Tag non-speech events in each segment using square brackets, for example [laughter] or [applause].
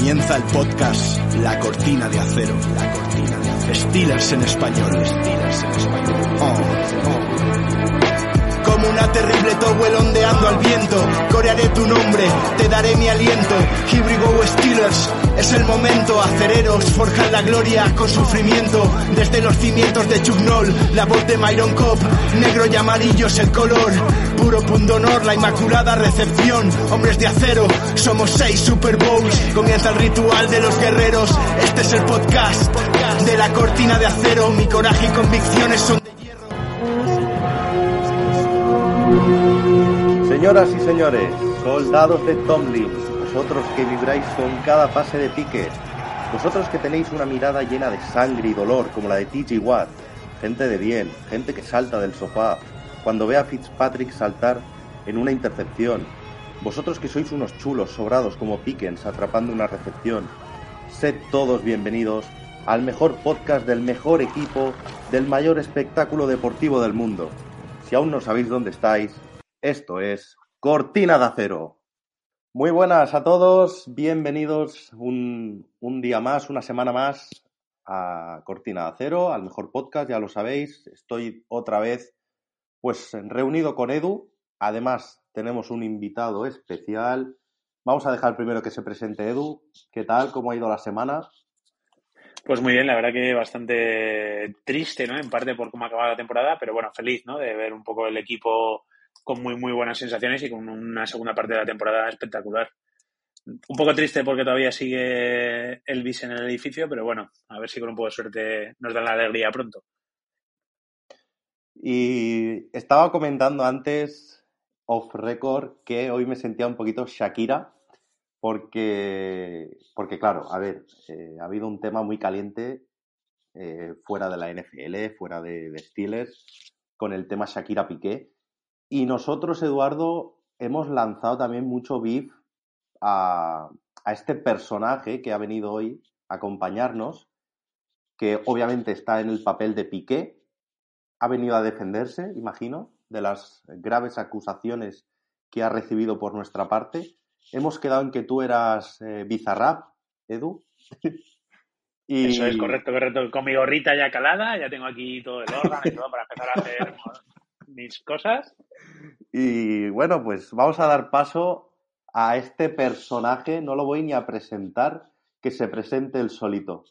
Comienza el podcast La Cortina de Acero. La Cortina de Acero. Steelers en español. Steelers en español. Oh. Terrible towel ondeando al viento, corearé tu nombre, te daré mi aliento. Here we go Steelers, es el momento. Acereros forjan la gloria con sufrimiento. Desde los cimientos de Chugnol, la voz de Myron Cop, negro y amarillo es el color. Puro pundonor, la inmaculada recepción. Hombres de acero, somos seis Super Bowls. Comienza el ritual de los guerreros. Este es el podcast de la cortina de acero. Mi coraje y convicciones son de Señoras y señores, soldados de Tomlin, vosotros que vibráis con cada fase de pique, vosotros que tenéis una mirada llena de sangre y dolor como la de TJ Watt, gente de bien, gente que salta del sofá cuando ve a Fitzpatrick saltar en una intercepción, vosotros que sois unos chulos sobrados como Pickens atrapando una recepción, sed todos bienvenidos al mejor podcast del mejor equipo del mayor espectáculo deportivo del mundo. Si aún no sabéis dónde estáis, esto es Cortina de Acero. Muy buenas a todos, bienvenidos un, día más, una semana más a Cortina de Acero, al mejor podcast, ya lo sabéis. Estoy otra vez pues reunido con Edu. Además, tenemos un invitado especial. Vamos a dejar primero que se presente Edu. ¿Qué tal? ¿Cómo ha ido la semana? Pues muy bien, la verdad que bastante triste, ¿no? En parte por cómo ha acabado la temporada, pero bueno, feliz, ¿no? De ver un poco el equipo con muy, muy buenas sensaciones y con una segunda parte de la temporada espectacular. Un poco triste porque todavía sigue Elvis en el edificio, pero bueno, a ver si con un poco de suerte nos dan la alegría pronto. Y estaba comentando antes, off record, que hoy me sentía un poquito Shakira, porque, porque claro, a ver, eh, ha habido un tema muy caliente eh, fuera de la NFL, fuera de, de Steelers, con el tema Shakira Piqué. Y nosotros, Eduardo, hemos lanzado también mucho beef a, a, este personaje que ha venido hoy a acompañarnos, que obviamente está en el papel de Piqué, ha venido a defenderse, imagino, de las graves acusaciones que ha recibido por nuestra parte. Hemos quedado en que tú eras eh, Bizarrap, Edu. [laughs] y... Eso es correcto, correcto. Con mi gorrita ya calada, ya tengo aquí todo el órgano y todo para empezar a hacer [laughs] mis cosas. Y bueno, pues vamos a dar paso a este personaje, no lo voy ni a presentar, que se presente el solito.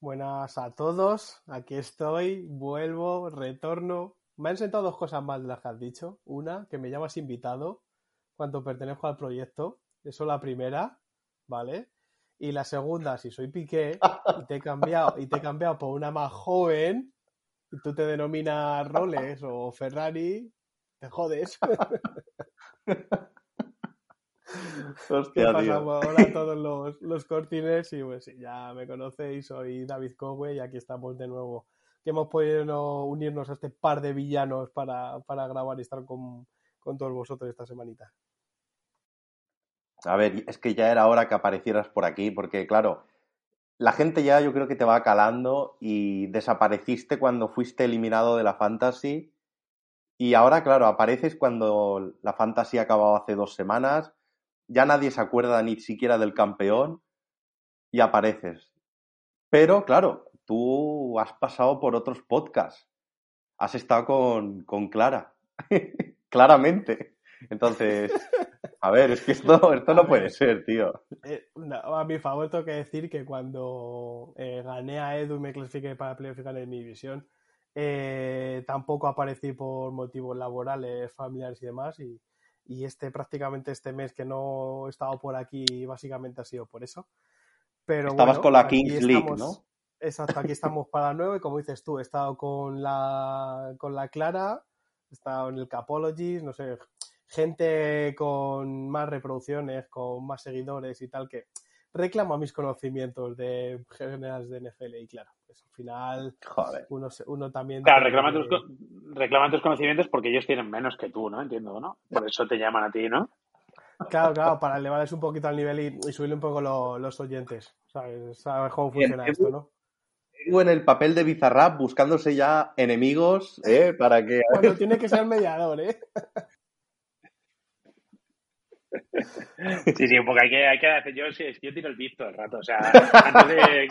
Buenas a todos, aquí estoy, vuelvo, retorno. Me han sentado dos cosas más de las que has dicho. Una, que me llamas invitado cuando pertenezco al proyecto. Eso la primera, ¿vale? Y la segunda, si soy Piqué y te he cambiado, y te he cambiado por una más joven, y tú te denominas Rolex o Ferrari, te jodes. [laughs] Hostia, ¿Qué pasa? Hola a todos los, los cortines y pues ya me conocéis, soy David Cowe y aquí estamos de nuevo. Que hemos podido unirnos a este par de villanos para, para grabar y estar con, con todos vosotros esta semanita. A ver, es que ya era hora que aparecieras por aquí, porque claro, la gente ya yo creo que te va calando y desapareciste cuando fuiste eliminado de la Fantasy. Y ahora, claro, apareces cuando la Fantasy ha acabado hace dos semanas ya nadie se acuerda ni siquiera del campeón y apareces. Pero, claro, tú has pasado por otros podcasts. Has estado con, con Clara. [laughs] Claramente. Entonces, a ver, es que esto, esto no puede ser, tío. Eh, no, a mi favor tengo que decir que cuando eh, gané a Edu y me clasifiqué para playoff en mi división, eh, tampoco aparecí por motivos laborales, familiares y demás. Y, y este prácticamente este mes que no he estado por aquí básicamente ha sido por eso. Pero Estabas bueno, con la Kings League, ¿no? Exacto, aquí estamos para nuevo y como dices tú, he estado con la, con la Clara, he estado en el Capologies, no sé, gente con más reproducciones, con más seguidores y tal, que reclama mis conocimientos de generales de NFL y claro, pues al final Uno, uno también... Claro, reclama tus, reclama tus conocimientos porque ellos tienen menos que tú, ¿no? Entiendo, ¿no? Por eso te llaman a ti, ¿no? Claro, claro, para elevarles un poquito al nivel y, subirle un poco los oyentes. ¿Sabes? ¿Sabes cómo funciona esto, no? en el papel de Bizarrap buscándose ya enemigos, ¿eh? Para que... Cuando tiene que ser mediador, ¿eh? Sí, sí, poco hay que, hay que hacer. Yo, yo tiro el todo el rato. O sea, antes de,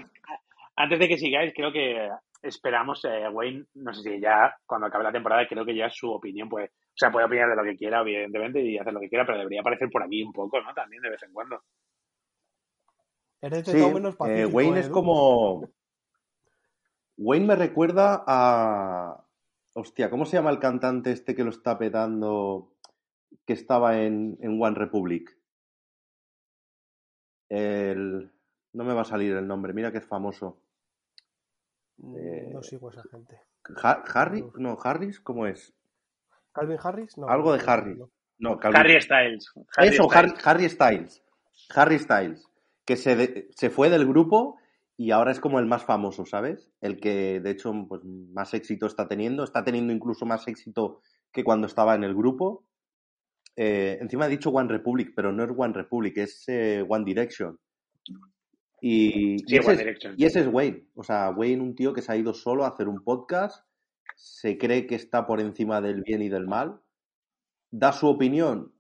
antes de que sigáis, creo que esperamos, eh, Wayne, no sé si ya cuando acabe la temporada, creo que ya su opinión, pues, o sea, puede opinar de lo que quiera, evidentemente, y hacer lo que quiera, pero debería aparecer por aquí un poco, ¿no? También de vez en cuando. Eres de todo menos eh, Wayne es como. Wayne me recuerda a. Hostia, ¿cómo se llama el cantante este que lo está petando? Que estaba en, en One Republic. El. No me va a salir el nombre, mira que es famoso. Eh, no sigo a esa gente. ¿Harry? No, ¿Harris? ¿Cómo es? ¿Calvin Harris? No, Algo de Harry. No, Harry Styles. Eso, Harry, Styles. Harry Styles. Que se, se fue del grupo y ahora es como el más famoso, ¿sabes? El que, de hecho, pues, más éxito está teniendo. Está teniendo incluso más éxito que cuando estaba en el grupo. Eh, encima he dicho One Republic, pero no es One Republic, es eh, One Direction. Y, ese es, y, ese es, Wayne. O sea, Wayne, un tío que se ha ido solo a hacer un podcast, se cree que está por encima del bien y del mal, da su opinión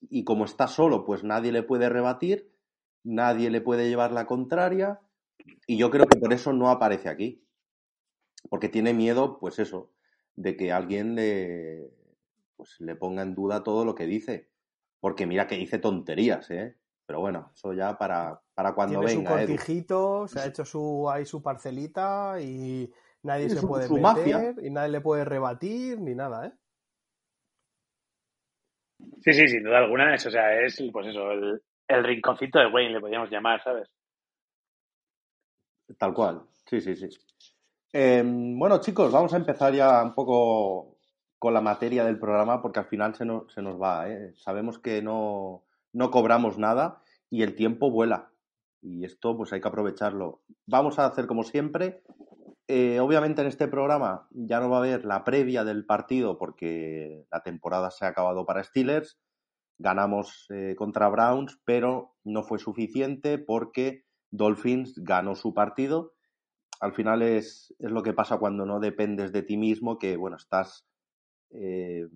y como está solo, pues nadie le puede rebatir, nadie le puede llevar la contraria y yo creo que por eso no aparece aquí. Porque tiene miedo, pues eso, de que alguien le, pues, le ponga en duda todo lo que dice. Porque mira que dice tonterías, ¿eh? Pero bueno, eso ya para, para cuando Tiene venga. su cortijito, se ha hecho su, ahí su parcelita y nadie se puede meter y nadie le puede rebatir ni nada, ¿eh? Sí, sí, sin duda alguna. Eso, o sea, es pues eso, el, el rinconcito de Wayne, le podríamos llamar, ¿sabes? Tal cual, sí, sí, sí. Em, bueno, chicos, vamos a empezar ya un poco con la materia del programa porque al final se, se nos va. ¿eh? Sabemos que no, no cobramos nada y el tiempo vuela. Y esto pues hay que aprovecharlo. Vamos a hacer como siempre. Eh, obviamente en este programa ya no va a haber la previa del partido porque la temporada se ha acabado para Steelers. Ganamos eh, contra Browns, pero no fue suficiente porque Dolphins ganó su partido. Al final es, es lo que pasa cuando no dependes de ti mismo, que bueno, estás eh,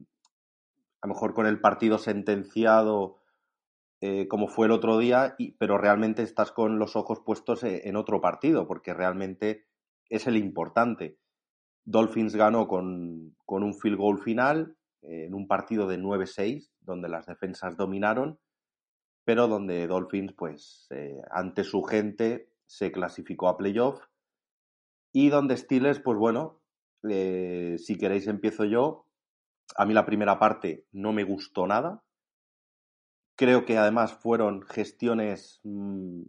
a lo mejor con el partido sentenciado eh, como fue el otro día, pero realmente estás con los ojos puestos e, en otro partido, porque realmente es el importante. Dolphins ganó con, con un field goal final eh, en un partido de 9-6, donde las defensas dominaron, pero donde Dolphins, pues, eh, ante su gente, se clasificó a playoff. Y donde Steelers, pues bueno, si queréis empiezo yo. A mí la primera parte no me gustó nada. Creo que además fueron gestiones mm,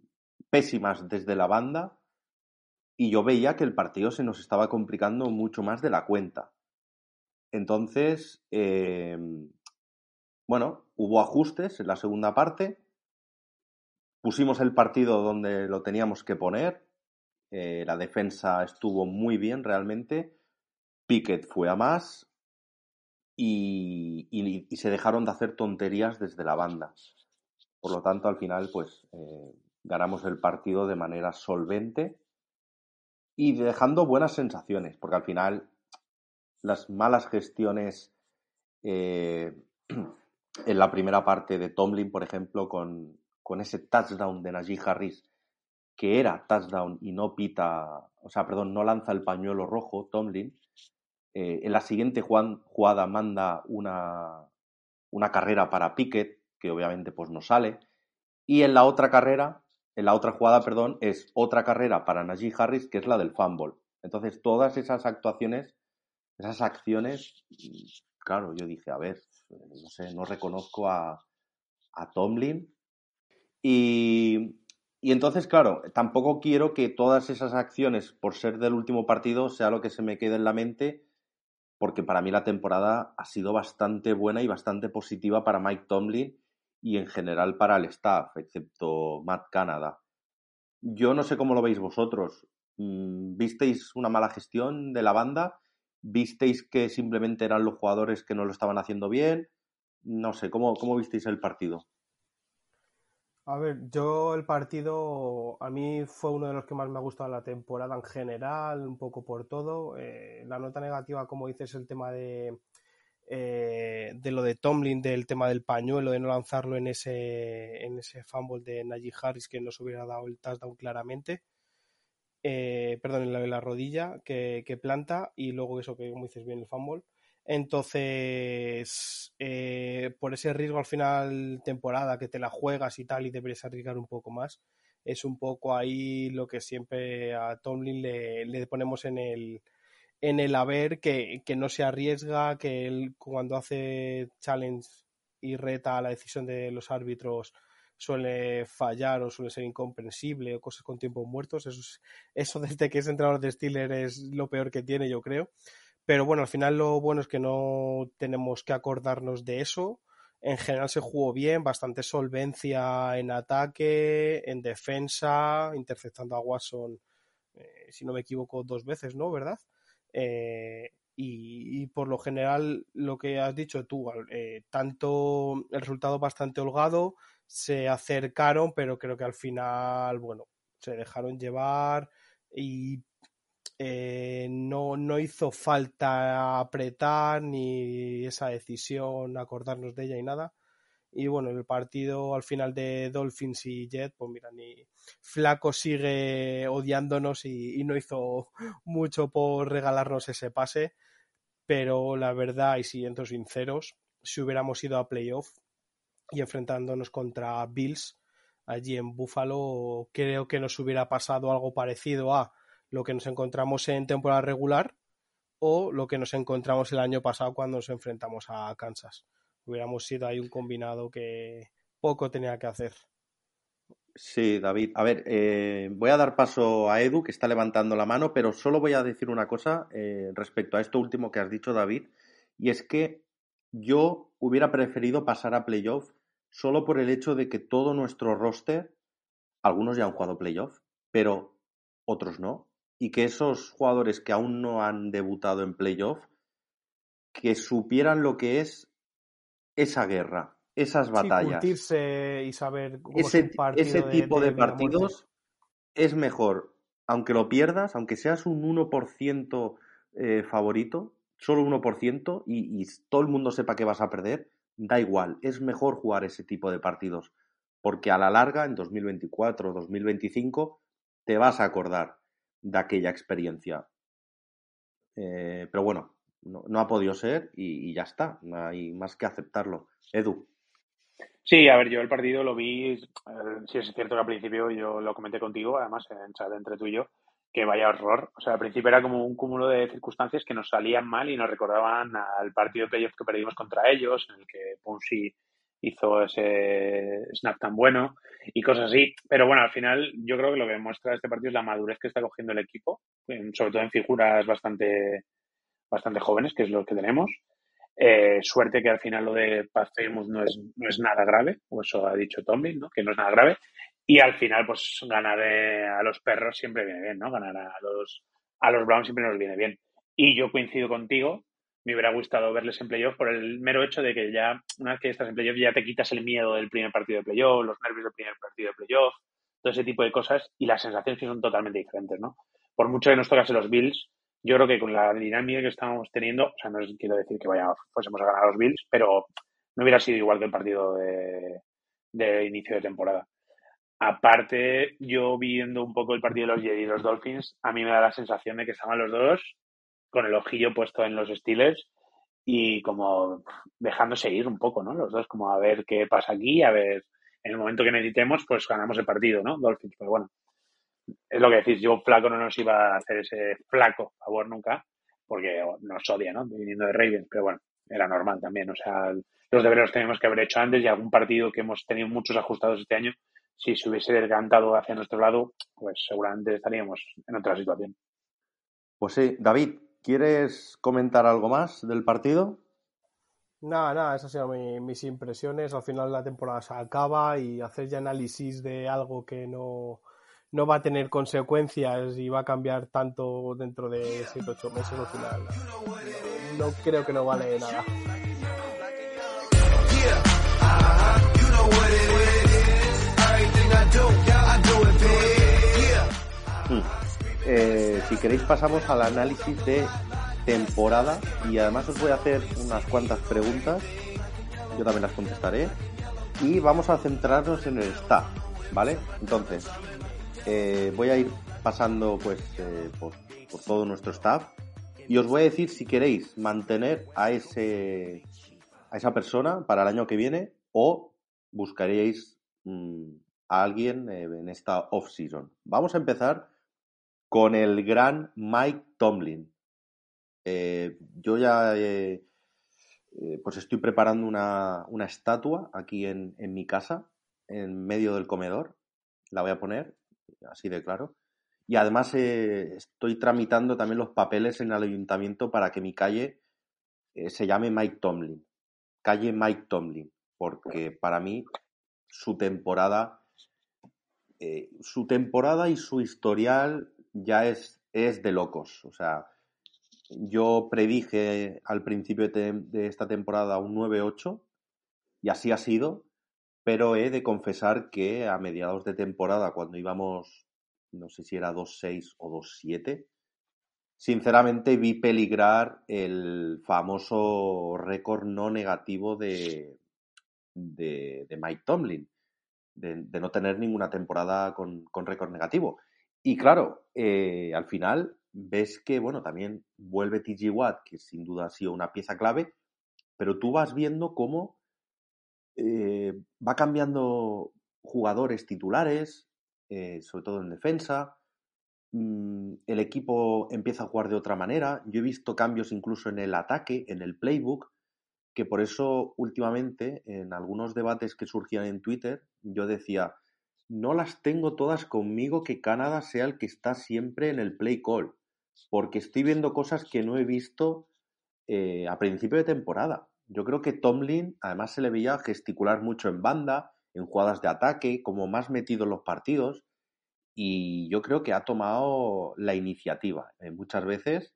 pésimas desde la banda y yo veía que el partido se nos estaba complicando mucho más de la cuenta. Entonces, em, bueno, hubo ajustes en la segunda parte, pusimos el partido donde lo teníamos que poner, eh, la defensa estuvo muy bien realmente, Pickett fue a más, y, se dejaron de hacer tonterías desde la banda. Por lo tanto, al final, pues eh, ganamos el partido de manera solvente y dejando buenas sensaciones, porque al final las malas gestiones eh, [clears throat] en la primera parte de Tomlin, por ejemplo, con, con ese touchdown de Najee Harris, que era touchdown y no pita, o sea, perdón, no lanza el pañuelo rojo, Tomlin, eh, en la siguiente jugada manda una, una carrera para Pickett, que obviamente pues no sale. Y en la otra carrera, en la otra jugada, perdón, es otra carrera para Najee Harris, que es la del fumble. Entonces, todas esas actuaciones, esas acciones, claro, yo dije, a ver, no sé, no reconozco a, a Tomlin. Y, y entonces, claro, tampoco quiero que todas esas acciones, por ser del último partido, sea lo que se me quede en la mente porque para mí la temporada ha sido bastante buena y bastante positiva para Mike Tomlin y en general para el staff, excepto Matt Canada. Yo no sé cómo lo veis vosotros. Mm, ¿Visteis una mala gestión de la banda? ¿Visteis que simplemente eran los jugadores que no lo estaban haciendo bien? No sé, ¿cómo, cómo visteis el partido? A ver, yo el partido a mí fue uno de los que más me ha gustado la temporada en general, un poco por todo. Eh, la nota negativa, como dices, el tema de, eh, de lo de Tomlin, del tema del pañuelo, de no lanzarlo en ese, en ese fumble de Najee Harris que nos hubiera dado el touchdown claramente. Eh, perdón, en la, la rodilla que, que, planta y luego eso que, como dices bien, el fumble. Entonces, eh, por ese riesgo al final temporada que te la juegas y tal y deberías arriesgar un poco más, es un poco ahí lo que siempre a Tomlin le, ponemos en el, en el haber que, que, no se arriesga, que él cuando hace challenge y reta a la decisión de los árbitros suele fallar o suele ser incomprensible o cosas con tiempos muertos. Eso, es, eso [laughs] desde que es entrenador de Steelers es lo peor que tiene, yo creo. Pero bueno, al final lo bueno es que no tenemos que acordarnos de eso. En general se jugó bien, bastante solvencia en ataque, en defensa, interceptando a Watson, eh, si no me equivoco, dos veces, ¿no? ¿Verdad? Eh, y, por lo general, lo que has dicho tú, eh, tanto el resultado bastante holgado, se acercaron, pero creo que al final, bueno, se dejaron llevar y eh, no, no hizo falta apretar ni esa decisión, acordarnos de ella y nada. Y bueno, el partido al final de Dolphins y Jet, pues mira, ni Flaco sigue odiándonos y, y no hizo [laughs] mucho por regalarnos ese pase. Pero la verdad, y siendo sinceros, si hubiéramos ido a playoff y enfrentándonos contra Bills allí en Buffalo, creo que nos hubiera pasado algo parecido a lo que nos encontramos en temporada regular o lo que nos encontramos el año pasado cuando nos enfrentamos a Kansas. Hubiéramos sido ahí un combinado que poco tenía que hacer. Sí, David. A ver, eh, voy a dar paso a Edu, que está levantando la mano, pero solo voy a decir una cosa eh, respecto a esto último que has dicho, David, y es que yo hubiera preferido pasar a playoff solo por el hecho de que todo nuestro roster, algunos ya han jugado playoff, pero otros no, y que esos jugadores que aún no han debutado en playoff, que supieran lo que es esa guerra, esas batallas. Sí, y saber cómo ese, ese tipo de, de, de partidos es mejor, aunque lo pierdas, aunque seas un 1% eh, favorito, solo 1%, y, y todo el mundo sepa que vas a perder, da igual, es mejor jugar ese tipo de partidos, porque a la larga, en 2024 o 2025, te vas a acordar de aquella experiencia. Eh, pero bueno, no, ha podido ser y, ya está, no hay más que aceptarlo. Edu. Sí, a ver, yo el partido lo vi, eh, sí es cierto que al principio yo lo comenté contigo, además en chat entre tú y yo, que vaya horror. O sea, al principio era como un cúmulo de circunstancias que nos salían mal y nos recordaban al partido de playoff que perdimos contra ellos, en el que Ponzi hizo ese snap tan bueno y cosas así. Pero bueno, al final yo creo que lo que demuestra este partido es la madurez que está cogiendo el equipo, sobre todo en figuras bastante, bastante jóvenes, que es lo que tenemos. Eh, suerte que al final lo de Pat no es, no es nada grave, o eso ha dicho Tommy, ¿no? que no es nada grave. Y al final, pues ganar a los perros siempre viene bien, ¿no? Ganar a los, a los Browns siempre nos viene bien. Y yo coincido contigo, me hubiera gustado verles en playoff por el mero hecho de que ya, una vez que estás en playoff, ya te quitas el miedo del primer partido de playoff, los nervios del primer partido de playoff, todo ese tipo de cosas, y las sensaciones son totalmente diferentes, ¿no? Por mucho que nos tocase los Bills, yo creo que con la dinámica que estamos teniendo, o sea, no quiero decir que vaya, fuésemos a ganar los Bills, pero no hubiera sido igual que el partido de, inicio de temporada. Aparte, yo viendo un poco el partido de los Jets y los Dolphins, a mí me da la sensación de que estaban los dos con el ojillo puesto en los Steelers y como dejándose ir un poco, ¿no? Los dos como a ver qué pasa aquí, a ver, en el momento que necesitemos, pues ganamos el partido, ¿no? Dolphins, pero bueno, es lo que decís, yo flaco no nos iba a hacer ese flaco favor nunca, porque nos odia, ¿no? Viniendo de Ravens, pero bueno, era normal también, o sea, los deberes los teníamos que haber hecho antes y algún partido que hemos tenido muchos ajustados este año, si se hubiese decantado hacia nuestro lado, pues seguramente estaríamos en otra situación. Pues sí, David, ¿quieres comentar algo más del partido? Nada, nada, esas han sido mis impresiones. Al final la temporada se acaba y hacer ya análisis de algo que no, no va a tener consecuencias y va a cambiar tanto dentro de 7 8 meses al final. No, creo que no vale nada. Hmm. Eh, si queréis pasamos al análisis de temporada y además os voy a hacer unas cuantas preguntas, yo también las contestaré y vamos a centrarnos en el staff, ¿vale? Entonces, eh, voy a ir pasando pues eh, por, todo nuestro staff y os voy a decir si queréis mantener a ese a esa persona para el año que viene o buscaréis mm, a alguien en esta off-season. Vamos a empezar con el gran Mike Tomlin. Eh, yo ya eh, eh, pues estoy preparando una, estatua aquí en, mi casa, en medio del comedor. La voy a poner, así de claro. Y además estoy tramitando también los papeles en el ayuntamiento para que mi calle se llame Mike Tomlin. Calle Mike Tomlin. Porque para mí su temporada, su temporada y su historial ya es, es de locos. O sea, yo predije al principio de, esta temporada un 9-8 y así ha sido, pero he de confesar que a mediados de temporada, cuando íbamos, no sé si era 2-6 o 2-7, sinceramente vi peligrar el famoso récord no negativo de, de, Mike Tomlin, de, no tener ninguna temporada con, récord negativo. Y claro, eh, al final ves que, bueno, también vuelve TG Watt, que sin duda ha sido una pieza clave, pero tú vas viendo cómo eh, va cambiando jugadores titulares, eh, sobre todo en defensa. Mm, el equipo empieza a jugar de otra manera. Yo he visto cambios incluso en el ataque, en el playbook, que por eso últimamente en algunos debates que surgían en Twitter, yo decía, no las tengo todas conmigo que Canadá sea el que está siempre en el play call porque estoy viendo cosas que no he visto eh, a principio de temporada. Yo creo que Tomlin, además, se le veía gesticular mucho en banda, en jugadas de ataque, como más metido en los partidos, y yo creo que ha tomado la iniciativa eh, muchas veces,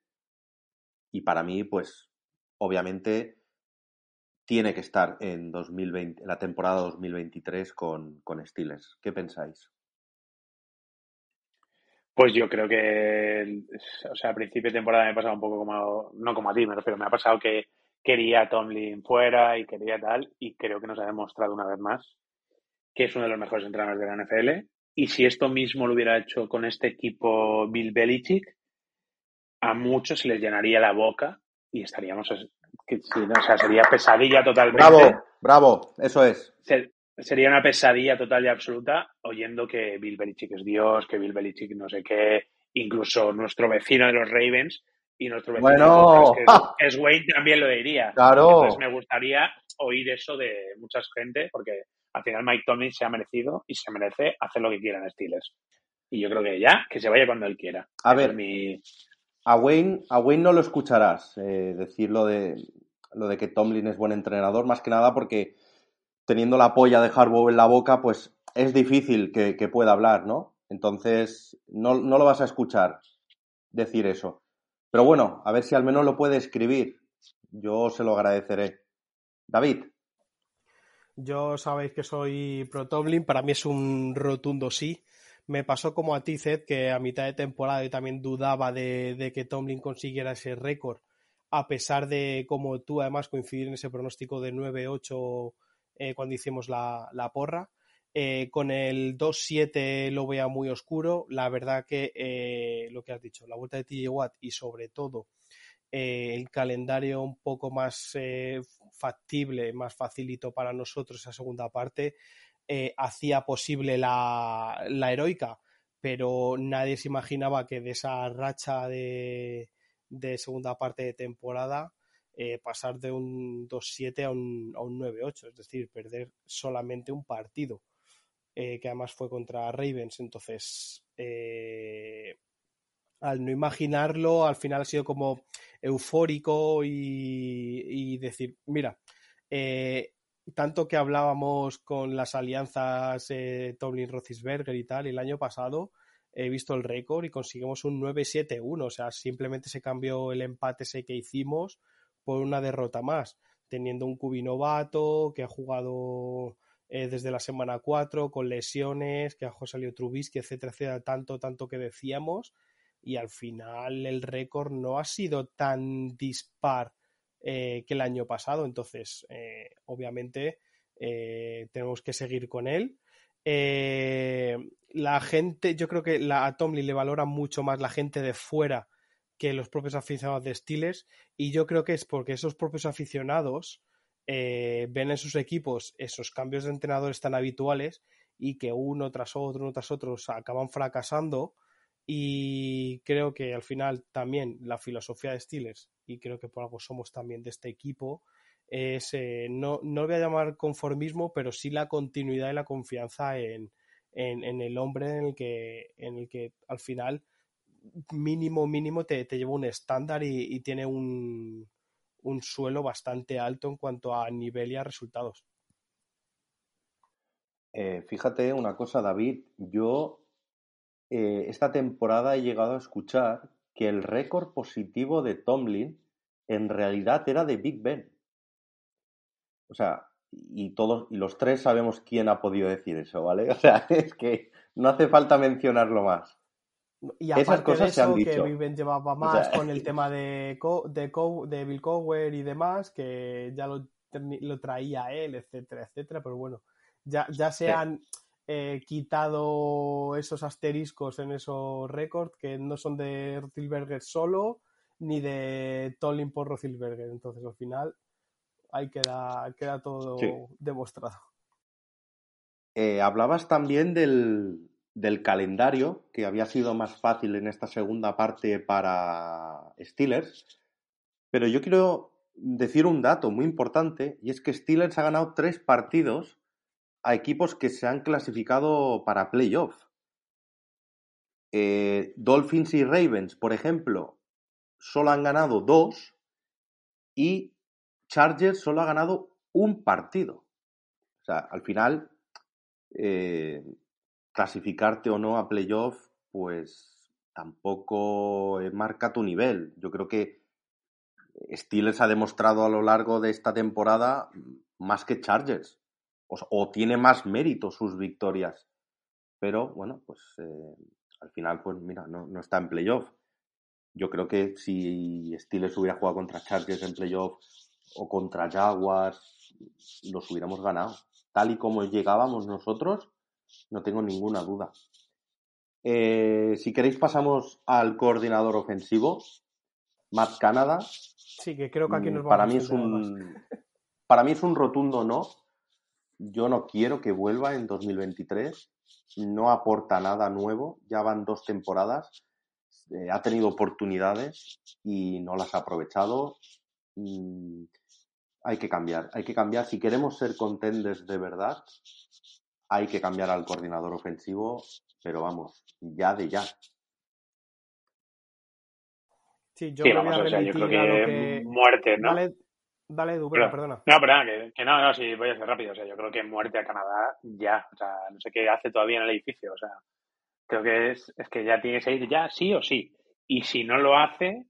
y para mí, pues, obviamente, tiene que estar en 2020, en la temporada 2023 con, con Steelers. ¿Qué pensáis? Pues yo creo que, o sea, a principio de temporada me ha pasado un poco como, no como a ti, refiero, me ha pasado que quería a Tomlin fuera y quería tal, y creo que nos ha demostrado una vez más que es uno de los mejores entrenadores de la NFL. Y si esto mismo lo hubiera hecho con este equipo Bill Belichick, a muchos se les llenaría la boca y estaríamos, que, o sea, sería pesadilla totalmente. Bravo, bravo, eso es sería una pesadilla total y absoluta oyendo que Bill Belichick es Dios, que Bill Belichick no sé qué, incluso nuestro vecino de los Ravens y nuestro vecino [laughs] que es, Wayne también lo diría. Claro. Entonces me gustaría oír eso de mucha gente porque al final Mike Tomlin se ha merecido y se merece hacer lo que quiera en Steelers. Y yo creo que ya, que se vaya cuando él quiera. A ver, a, Wayne, a Wayne no lo escucharás eh, decir lo de, lo de que Tomlin es buen entrenador, más que nada porque teniendo la polla de Harbaugh en la boca, pues es difícil que, pueda hablar, ¿no? Entonces, no, lo vas a escuchar decir eso. Pero bueno, a ver si al menos lo puede escribir. Yo se lo agradeceré. David. Yo sabéis que soy pro Tomlin, para mí es un rotundo sí. Me pasó como a ti, Zed, que a mitad de temporada yo también dudaba de, que Tomlin consiguiera ese récord, a pesar de, como tú además, coincidir en ese pronóstico de 9-8 eh, cuando hicimos la, porra. Eh, con el 2-7 lo vea muy oscuro. La verdad que eh, lo que has dicho, la vuelta de TJ Watt y sobre todo el calendario un poco más factible, más facilito para nosotros esa segunda parte, hacía posible la, la, heroica, pero nadie se imaginaba que de esa racha de, de segunda parte de temporada eh, pasar de un 2-7 a un, a un 9-8, es decir, perder solamente un partido, eh, que además fue contra Ravens. Entonces, eh, al no imaginarlo, al final ha sido como eufórico y, decir, mira, eh, tanto que hablábamos con las alianzas eh, Tomlin Roethlisberger y tal, el año pasado he visto el récord y conseguimos un 9-7-1, o sea, simplemente se cambió el empate ese que hicimos por una derrota más, teniendo un cubinovato que ha jugado eh, desde la semana 4 con lesiones, que ha salido Trubisky, etcétera, etcétera, tanto, tanto que decíamos, y al final el récord no ha sido tan dispar eh, que el año pasado. Entonces, eh, obviamente, eh, tenemos que seguir con él. la gente, yo creo que la, a Tomlin le valora mucho más la gente de fuera que los propios aficionados de Steelers y yo creo que es porque esos propios aficionados ven en sus equipos esos cambios de entrenadores tan habituales y que uno tras otro, uno tras otro acaban fracasando y creo que al final también la filosofía de Steelers, y creo que por algo somos también de este equipo, es, eh, no, no voy a llamar conformismo, pero sí la continuidad y la confianza en, en, el hombre en el, que, en el que al final mínimo, mínimo te, te lleva un estándar y, tiene un, un suelo bastante alto en cuanto a nivel y a resultados. Eh, fíjate una cosa, David, yo eh, esta temporada he llegado a escuchar que el récord positivo de Tomlin en realidad era de Big Ben. O sea, y todos, y los tres sabemos quién ha podido decir eso, ¿vale? [laughs] O sea, es que no hace falta mencionarlo más. Y Esas cosas de se han dicho. que Big Ben llevaba más con el [laughs] tema de, de, de Bill Cowher y demás, que ya lo, lo traía él, etcétera, etcétera, pero bueno, ya, ya se han eh, quitado esos asteriscos en esos récords que no son de Rothilberger solo ni de Tolin por Rothilberger. Entonces, al final, ahí queda, queda todo demostrado. Eh, hablabas también del, del calendario, que había sido más fácil en esta segunda parte para Steelers, pero yo quiero decir un dato muy importante, y es que Steelers ha ganado tres partidos a equipos que se han clasificado para playoff. Eh, Dolphins y Ravens, por ejemplo, solo han ganado dos y Chargers solo ha ganado un partido. O sea, al final, eh, clasificarte o no a playoff, pues tampoco marca tu nivel. Yo creo que Steelers ha demostrado a lo largo de esta temporada más que Chargers o, tiene más mérito sus victorias. Pero bueno, pues eh, al final, pues mira, no, está en playoff. Yo creo que si Steelers hubiera jugado contra Chargers en playoff o contra Jaguars, los hubiéramos ganado. Tal y como llegábamos nosotros, no tengo ninguna duda. Eh, si queréis pasamos al coordinador ofensivo, Matt Canada. Sí, que creo que aquí nos mm, para mí es un Para mí es un rotundo no. Yo no quiero que vuelva en 2023. No aporta nada nuevo. Ya van dos temporadas. Eh, ha tenido oportunidades y no las ha aprovechado. Mm, hay que cambiar. Hay que cambiar. Si queremos ser contenders de verdad, hay que cambiar al coordinador ofensivo. Pero vamos, ya de ya. Sí, yo, vamos, a yo creo que, muerte, ¿no? Dale, Edu, perdona. No, perdona, que, que, no, no, sí, voy a ser rápido. O sea, yo creo que muerte a Canadá ya. O sea, no sé qué hace todavía en el edificio. O sea, creo que es, es que ya tiene que ir ya sí o sí. Y si no lo hace,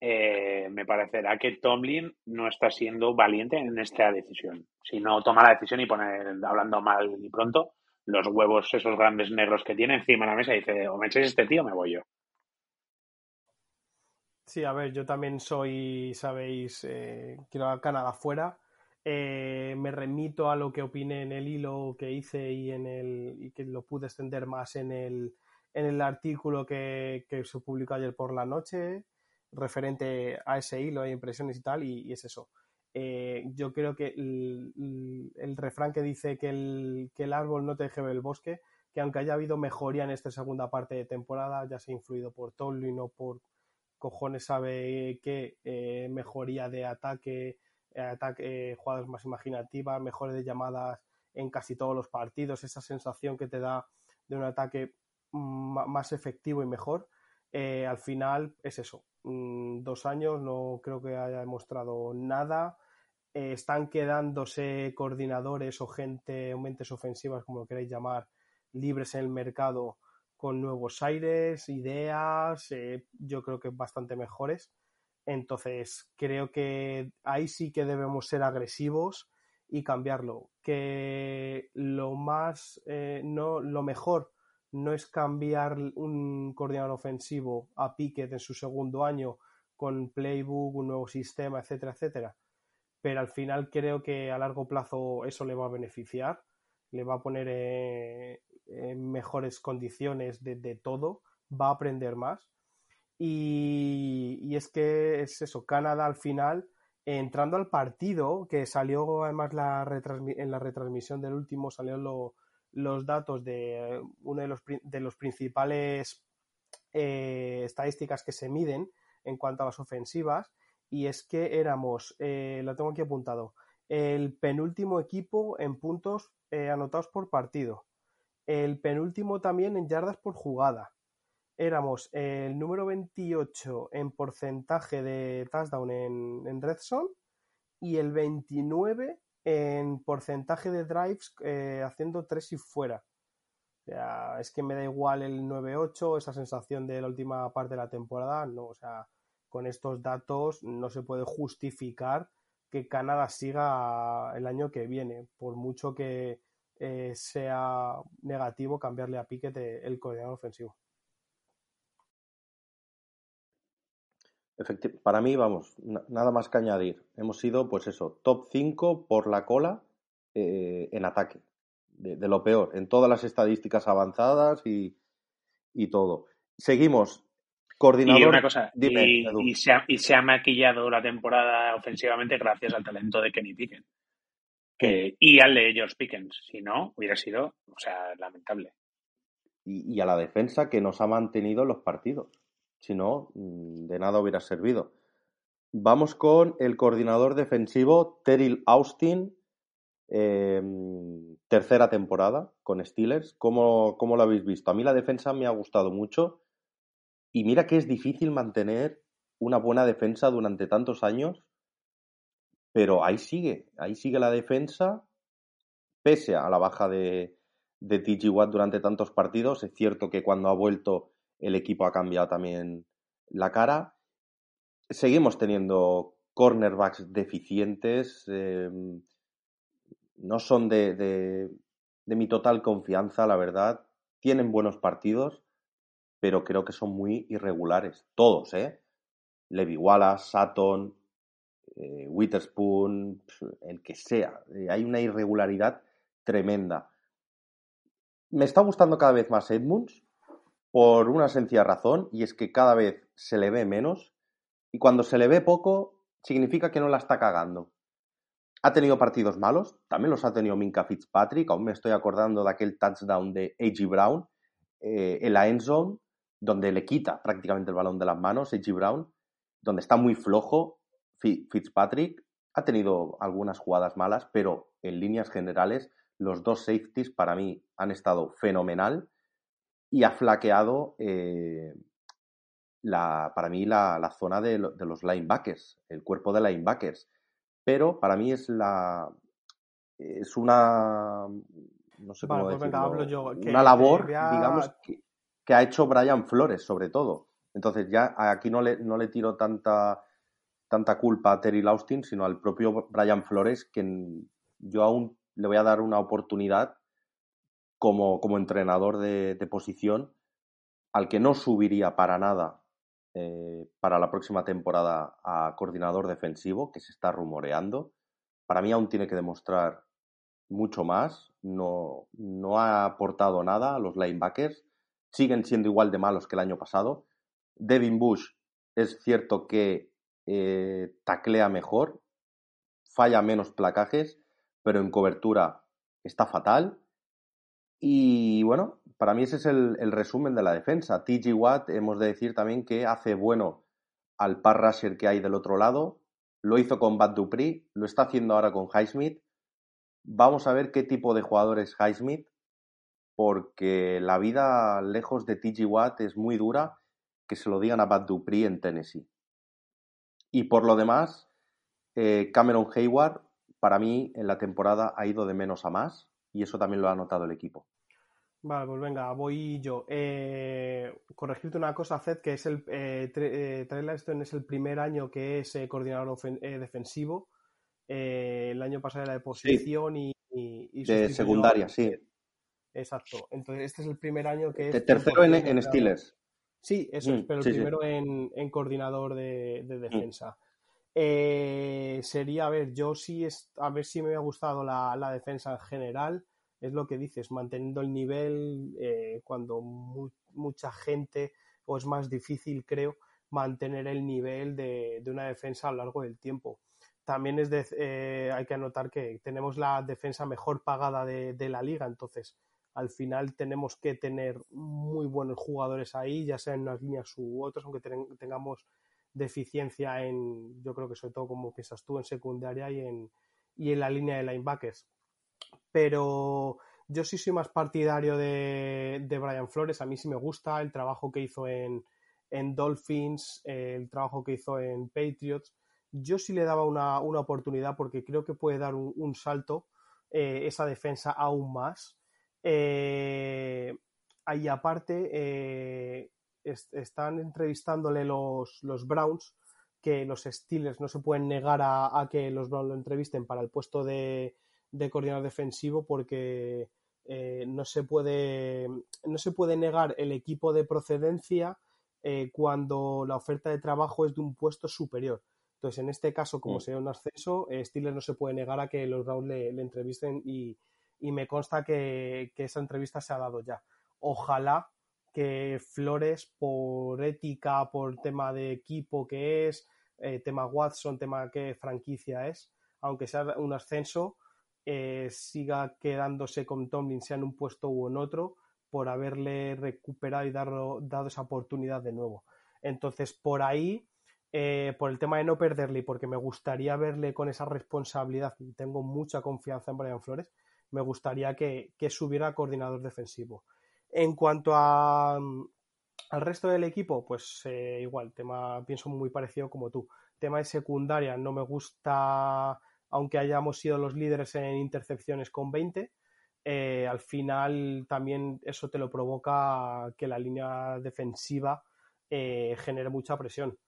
eh, me parecerá que Tomlin no está siendo valiente en esta decisión. Si no toma la decisión y pone, hablando mal y pronto, los huevos, esos grandes negros que tiene encima de la mesa y dice, o me echéis este tío o me voy yo. Sí, a ver, yo también soy, sabéis, eh, quiero a Canadá fuera. Eh, me remito a lo que opiné en el hilo que hice y en el y que lo pude extender más en el, en el artículo que, se publicó ayer por la noche referente a ese hilo de impresiones y tal, y, es eso. Eh, yo creo que el, refrán que dice que el, que el árbol no te deje ver el bosque, que aunque haya habido mejoría en esta segunda parte de temporada, ya se ha influido por Tolly o por cojones sabe que eh, mejoría de ataque, eh, ataque eh, jugadas más imaginativas, mejores de llamadas en casi todos los partidos, esa sensación que te da de un ataque más efectivo y mejor. al final es eso. Mm, dos años no creo que haya demostrado nada. Están quedándose coordinadores o gente mentes ofensivas, como lo queráis llamar, libres en el mercado con nuevos aires, ideas, eh, yo creo que bastante mejores. Entonces, creo que ahí sí que debemos ser agresivos y cambiarlo. Que lo más, no, lo mejor no es cambiar un coordinador ofensivo a Pickett en su segundo año con playbook, un nuevo sistema, etcétera, etcétera. Pero al final creo que a largo plazo eso le va a beneficiar, le va a poner eh, en mejores condiciones de, todo, va a aprender más. Y, es que es eso, Canadá al final, entrando al partido, que salió además la en la retransmisión del último, salió lo, los datos de uno de los, de los principales eh, estadísticas que se miden en cuanto a las ofensivas y es que éramos, eh, lo tengo aquí apuntado, el penúltimo equipo en puntos eh, anotados por partido, el penúltimo también en yardas por jugada. Éramos el número 28 en porcentaje de touchdown en, en red zone y el 29 en porcentaje de drives eh, haciendo tres y fuera. O sea, es que me da igual el 9-8, esa sensación de la última parte de la temporada, no, o sea, con estos datos no se puede justificar que Canadá siga el año que viene, por mucho que eh, sea negativo cambiarle a Piquet el coordinador ofensivo. para mí, vamos, nada más que añadir. Hemos sido, pues eso, top 5 por la cola eh, en ataque. De, lo peor, en todas las estadísticas avanzadas y, todo. Seguimos. Coordinador. Y una cosa, y, se ha, maquillado la temporada ofensivamente gracias al talento de Kenny Pickens. Que, y al de George Pickens. Si no, hubiera sido, o sea, lamentable. y a la defensa que nos ha mantenido los partidos. Si no, mm, de nada hubiera servido. Vamos con el coordinador defensivo Terrell Austin, em, tercera temporada con Steelers. ¿Cómo, ¿Cómo, lo habéis visto? A mí la defensa me ha gustado mucho y mira que es difícil mantener una buena defensa durante tantos años, pero ahí sigue, ahí sigue la defensa, pese a la baja de, de Watt durante tantos partidos. Es cierto que cuando ha vuelto el equipo ha cambiado también la cara. Seguimos teniendo cornerbacks deficientes, em, no son de, de, mi total confianza, la verdad. Tienen buenos partidos, pero creo que son muy irregulares. Todos, ¿eh? Levi Wallace, Sutton, eh, Witherspoon, el que sea. Eh, hay una irregularidad tremenda. Me está gustando cada vez más Edmunds por una sencilla razón, y es que cada vez se le ve menos, y cuando se le ve poco, significa que no la está cagando. Ha tenido partidos malos, también los ha tenido Minka Fitzpatrick, aún me estoy acordando de aquel touchdown de A.G. Brown eh, en la end zone, donde le quita prácticamente el balón de las manos A.G. Brown, donde está muy flojo Fitzpatrick. Ha tenido algunas jugadas malas, pero en líneas generales los dos safeties para mí han estado fenomenal y ha flaqueado eh, la, para mí la, zona de, los linebackers, el cuerpo de linebackers. Pero para mí es la es una no sé cómo pues decirlo, una labor, digamos, que, ha hecho Brian Flores, sobre todo. Entonces ya aquí no le, no le tiro tanta, tanta culpa a Terry Austin, sino al propio Brian Flores, que yo aún le voy a dar una oportunidad como, como entrenador de, posición, al que no subiría para nada eh, para la próxima temporada a coordinador defensivo, que se está rumoreando. Para mí aún tiene que demostrar mucho más. No, no ha aportado nada a los linebackers. Siguen siendo igual de malos que el año pasado. Devin Bush es cierto que eh, taclea mejor, falla menos placajes, pero en cobertura está fatal. Y bueno, para mí ese es el, resumen de la defensa. TG Watt, hemos de decir también que hace bueno al par rusher que hay del otro lado. Lo hizo con Bad Dupree, lo está haciendo ahora con Highsmith. Vamos a ver qué tipo de jugador es Highsmith, porque la vida lejos de TG Watt es muy dura que se lo digan a Bad Dupree en Tennessee. Y por lo demás, eh, Cameron Hayward, para mí, en la temporada ha ido de menos a más y eso también lo ha notado el equipo. Vale, pues venga, voy yo. Eh, corregirte una cosa, Zed, que es el eh, eh es el primer año que es eh, coordinador defensivo. el año pasado era de posición y, de secundaria, sí. Exacto. Entonces, este es el primer año que es. tercero en, en Steelers. Sí, eso es, mm, pero el primero En, coordinador de, mm. defensa. sería, a ver, yo sí, es, a ver si me ha gustado la, la defensa en general es lo que dices, manteniendo el nivel eh, cuando mucha gente, o es más difícil, creo, mantener el nivel de, una defensa a lo largo del tiempo. También es de, eh, hay que anotar que tenemos la defensa mejor pagada de, la liga, entonces al final tenemos que tener muy buenos jugadores ahí, ya sea en unas líneas u otras, aunque tengamos deficiencia en, yo creo que sobre todo como piensas tú, en secundaria y en, y en la línea de linebackers pero yo sí soy más partidario de, Brian Flores. A mí sí me gusta el trabajo que hizo en, Dolphins, el trabajo que hizo en Patriots. Yo sí le daba una, oportunidad porque creo que puede dar un, salto eh, esa defensa aún más. Eh, ahí aparte, eh, están entrevistándole los, Browns, que los Steelers no se pueden negar a que los Browns lo entrevisten para el puesto de, de coordinador defensivo porque eh, no, se puede, no se puede negar el equipo de procedencia eh, cuando la oferta de trabajo es de un puesto superior. Entonces, en este caso, como mm. sea un ascenso, eh, Steelers no se puede negar a que los Browns le, entrevisten y, me consta que, esa entrevista se ha dado ya. Ojalá que Flores, por ética, por tema de equipo que es, tema Watson, tema que franquicia es, aunque sea un ascenso, eh, siga quedándose con Tomlin, sea en un puesto u en otro, por haberle recuperado y dado esa oportunidad de nuevo. Entonces, por ahí, eh, por el tema de no perderle y porque me gustaría verle con esa responsabilidad, y tengo mucha confianza en Brian Flores, me gustaría que, subiera coordinador defensivo. En cuanto a, al resto del equipo, pues eh, igual, tema, pienso muy parecido como tú. Tema de secundaria, no me gusta aunque hayamos sido los líderes en intercepciones con 20, eh, al final también eso te lo provoca que la línea defensiva eh, genere mucha presión.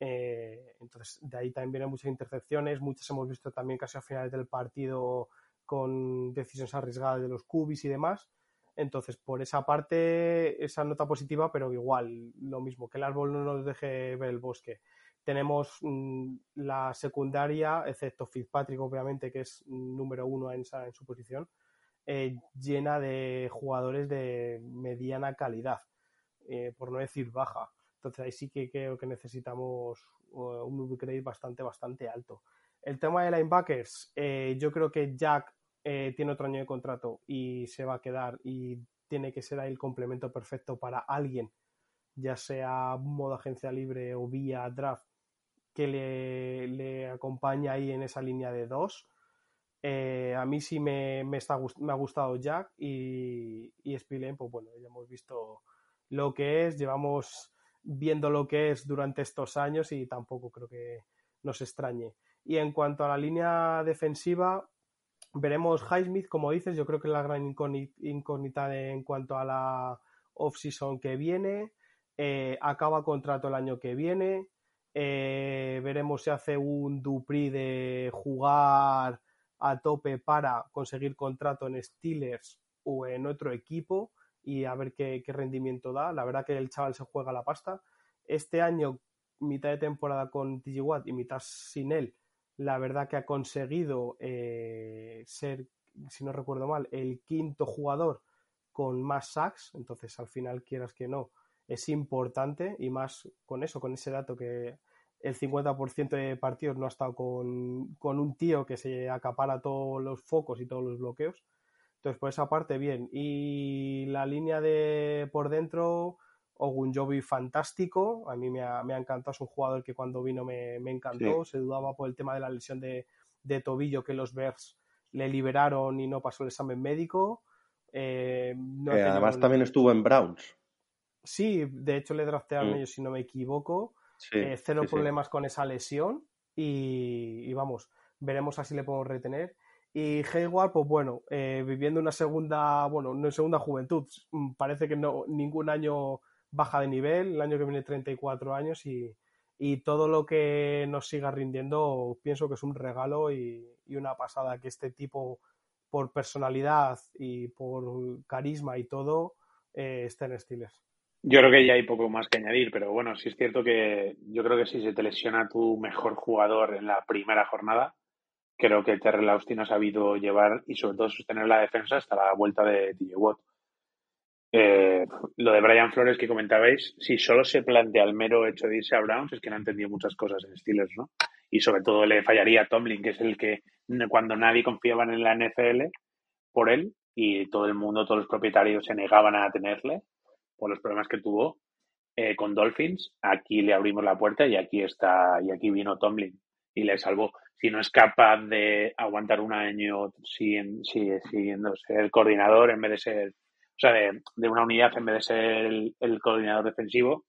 Entonces, de ahí también vienen muchas intercepciones, muchas hemos visto también casi a finales del partido con decisiones arriesgadas de los cubis y demás. Entonces, por esa parte, esa nota positiva, pero igual, lo mismo, que el árbol no nos deje ver el bosque tenemos mm, la secundaria, excepto Fitzpatrick, obviamente, que es número uno en, su posición, eh, llena de jugadores de mediana calidad, eh, por no decir baja. Entonces ahí sí que creo que necesitamos uh, un upgrade bastante, bastante alto. El tema de linebackers, eh, yo creo que Jack tiene otro año de contrato y se va a quedar y tiene que ser ahí el complemento perfecto para alguien, ya sea modo agencia libre o vía draft, que le, acompaña ahí en esa línea de dos. Eh, a mí sí me, me, está, me, ha gustado Jack y, y pues bueno, ya hemos visto lo que es, llevamos viendo lo que es durante estos años y tampoco creo que nos extrañe. Y en cuanto a la línea defensiva, veremos Highsmith, como dices, yo creo que es la gran incógnita en cuanto a la off-season que viene. Eh, acaba contrato el año que viene. Eh, veremos si hace un Dupri de jugar a tope para conseguir contrato en Steelers o en otro equipo y a ver qué, rendimiento da. La verdad que el chaval se juega la pasta. Este año, mitad de temporada con TG y mitad sin él, la verdad que ha conseguido eh, ser, si no recuerdo mal, el quinto jugador con más sacks. Entonces, al final, quieras que no, es importante y más con eso, con ese dato que el 50% de partidos no ha estado con, un tío que se acapara todos los focos y todos los bloqueos. Entonces, por esa parte, bien. Y la línea de por dentro, Ogunjobi fantástico. A mí me ha, encantado. Es un jugador que cuando vino me, encantó. Se dudaba por el tema de la lesión de, tobillo que los Bears le liberaron y no pasó el examen médico. Eh, además también estuvo en Browns. Sí, de hecho le draftearon Mm. ellos, si no me equivoco. Sí, Eh, cero sí, problemas con esa lesión y, y vamos, veremos así le podemos retener. Y Hayward, pues bueno, eh, viviendo una segunda, bueno, no segunda juventud, parece que no ningún año baja de nivel, el año que viene 34 años y, y todo lo que nos siga rindiendo pienso que es un regalo y, y una pasada que este tipo por personalidad y por carisma y todo eh, esté en Steelers. Yo creo que ya hay poco más que añadir, pero bueno, sí es cierto que yo creo que si se te lesiona tu mejor jugador en la primera jornada, creo que Terrell Austin ha sabido llevar y sobre todo sostener la defensa hasta la vuelta de TJ Watt. Eh, lo de Brian Flores que comentabais, si solo se plantea el mero hecho de irse a Browns, es que no ha entendido muchas cosas en Steelers, ¿no? Y sobre todo le fallaría a Tomlin, que es el que cuando nadie confiaba en la NFL por él y todo el mundo, todos los propietarios se negaban a tenerle por los problemas que tuvo eh, con Dolphins, aquí le abrimos la puerta y aquí está, y aquí vino Tomlin y le salvó. Si no es capaz de aguantar un año sin, siguiendo ser coordinador en vez de ser, o sea, de, de una unidad en vez de ser el, coordinador defensivo,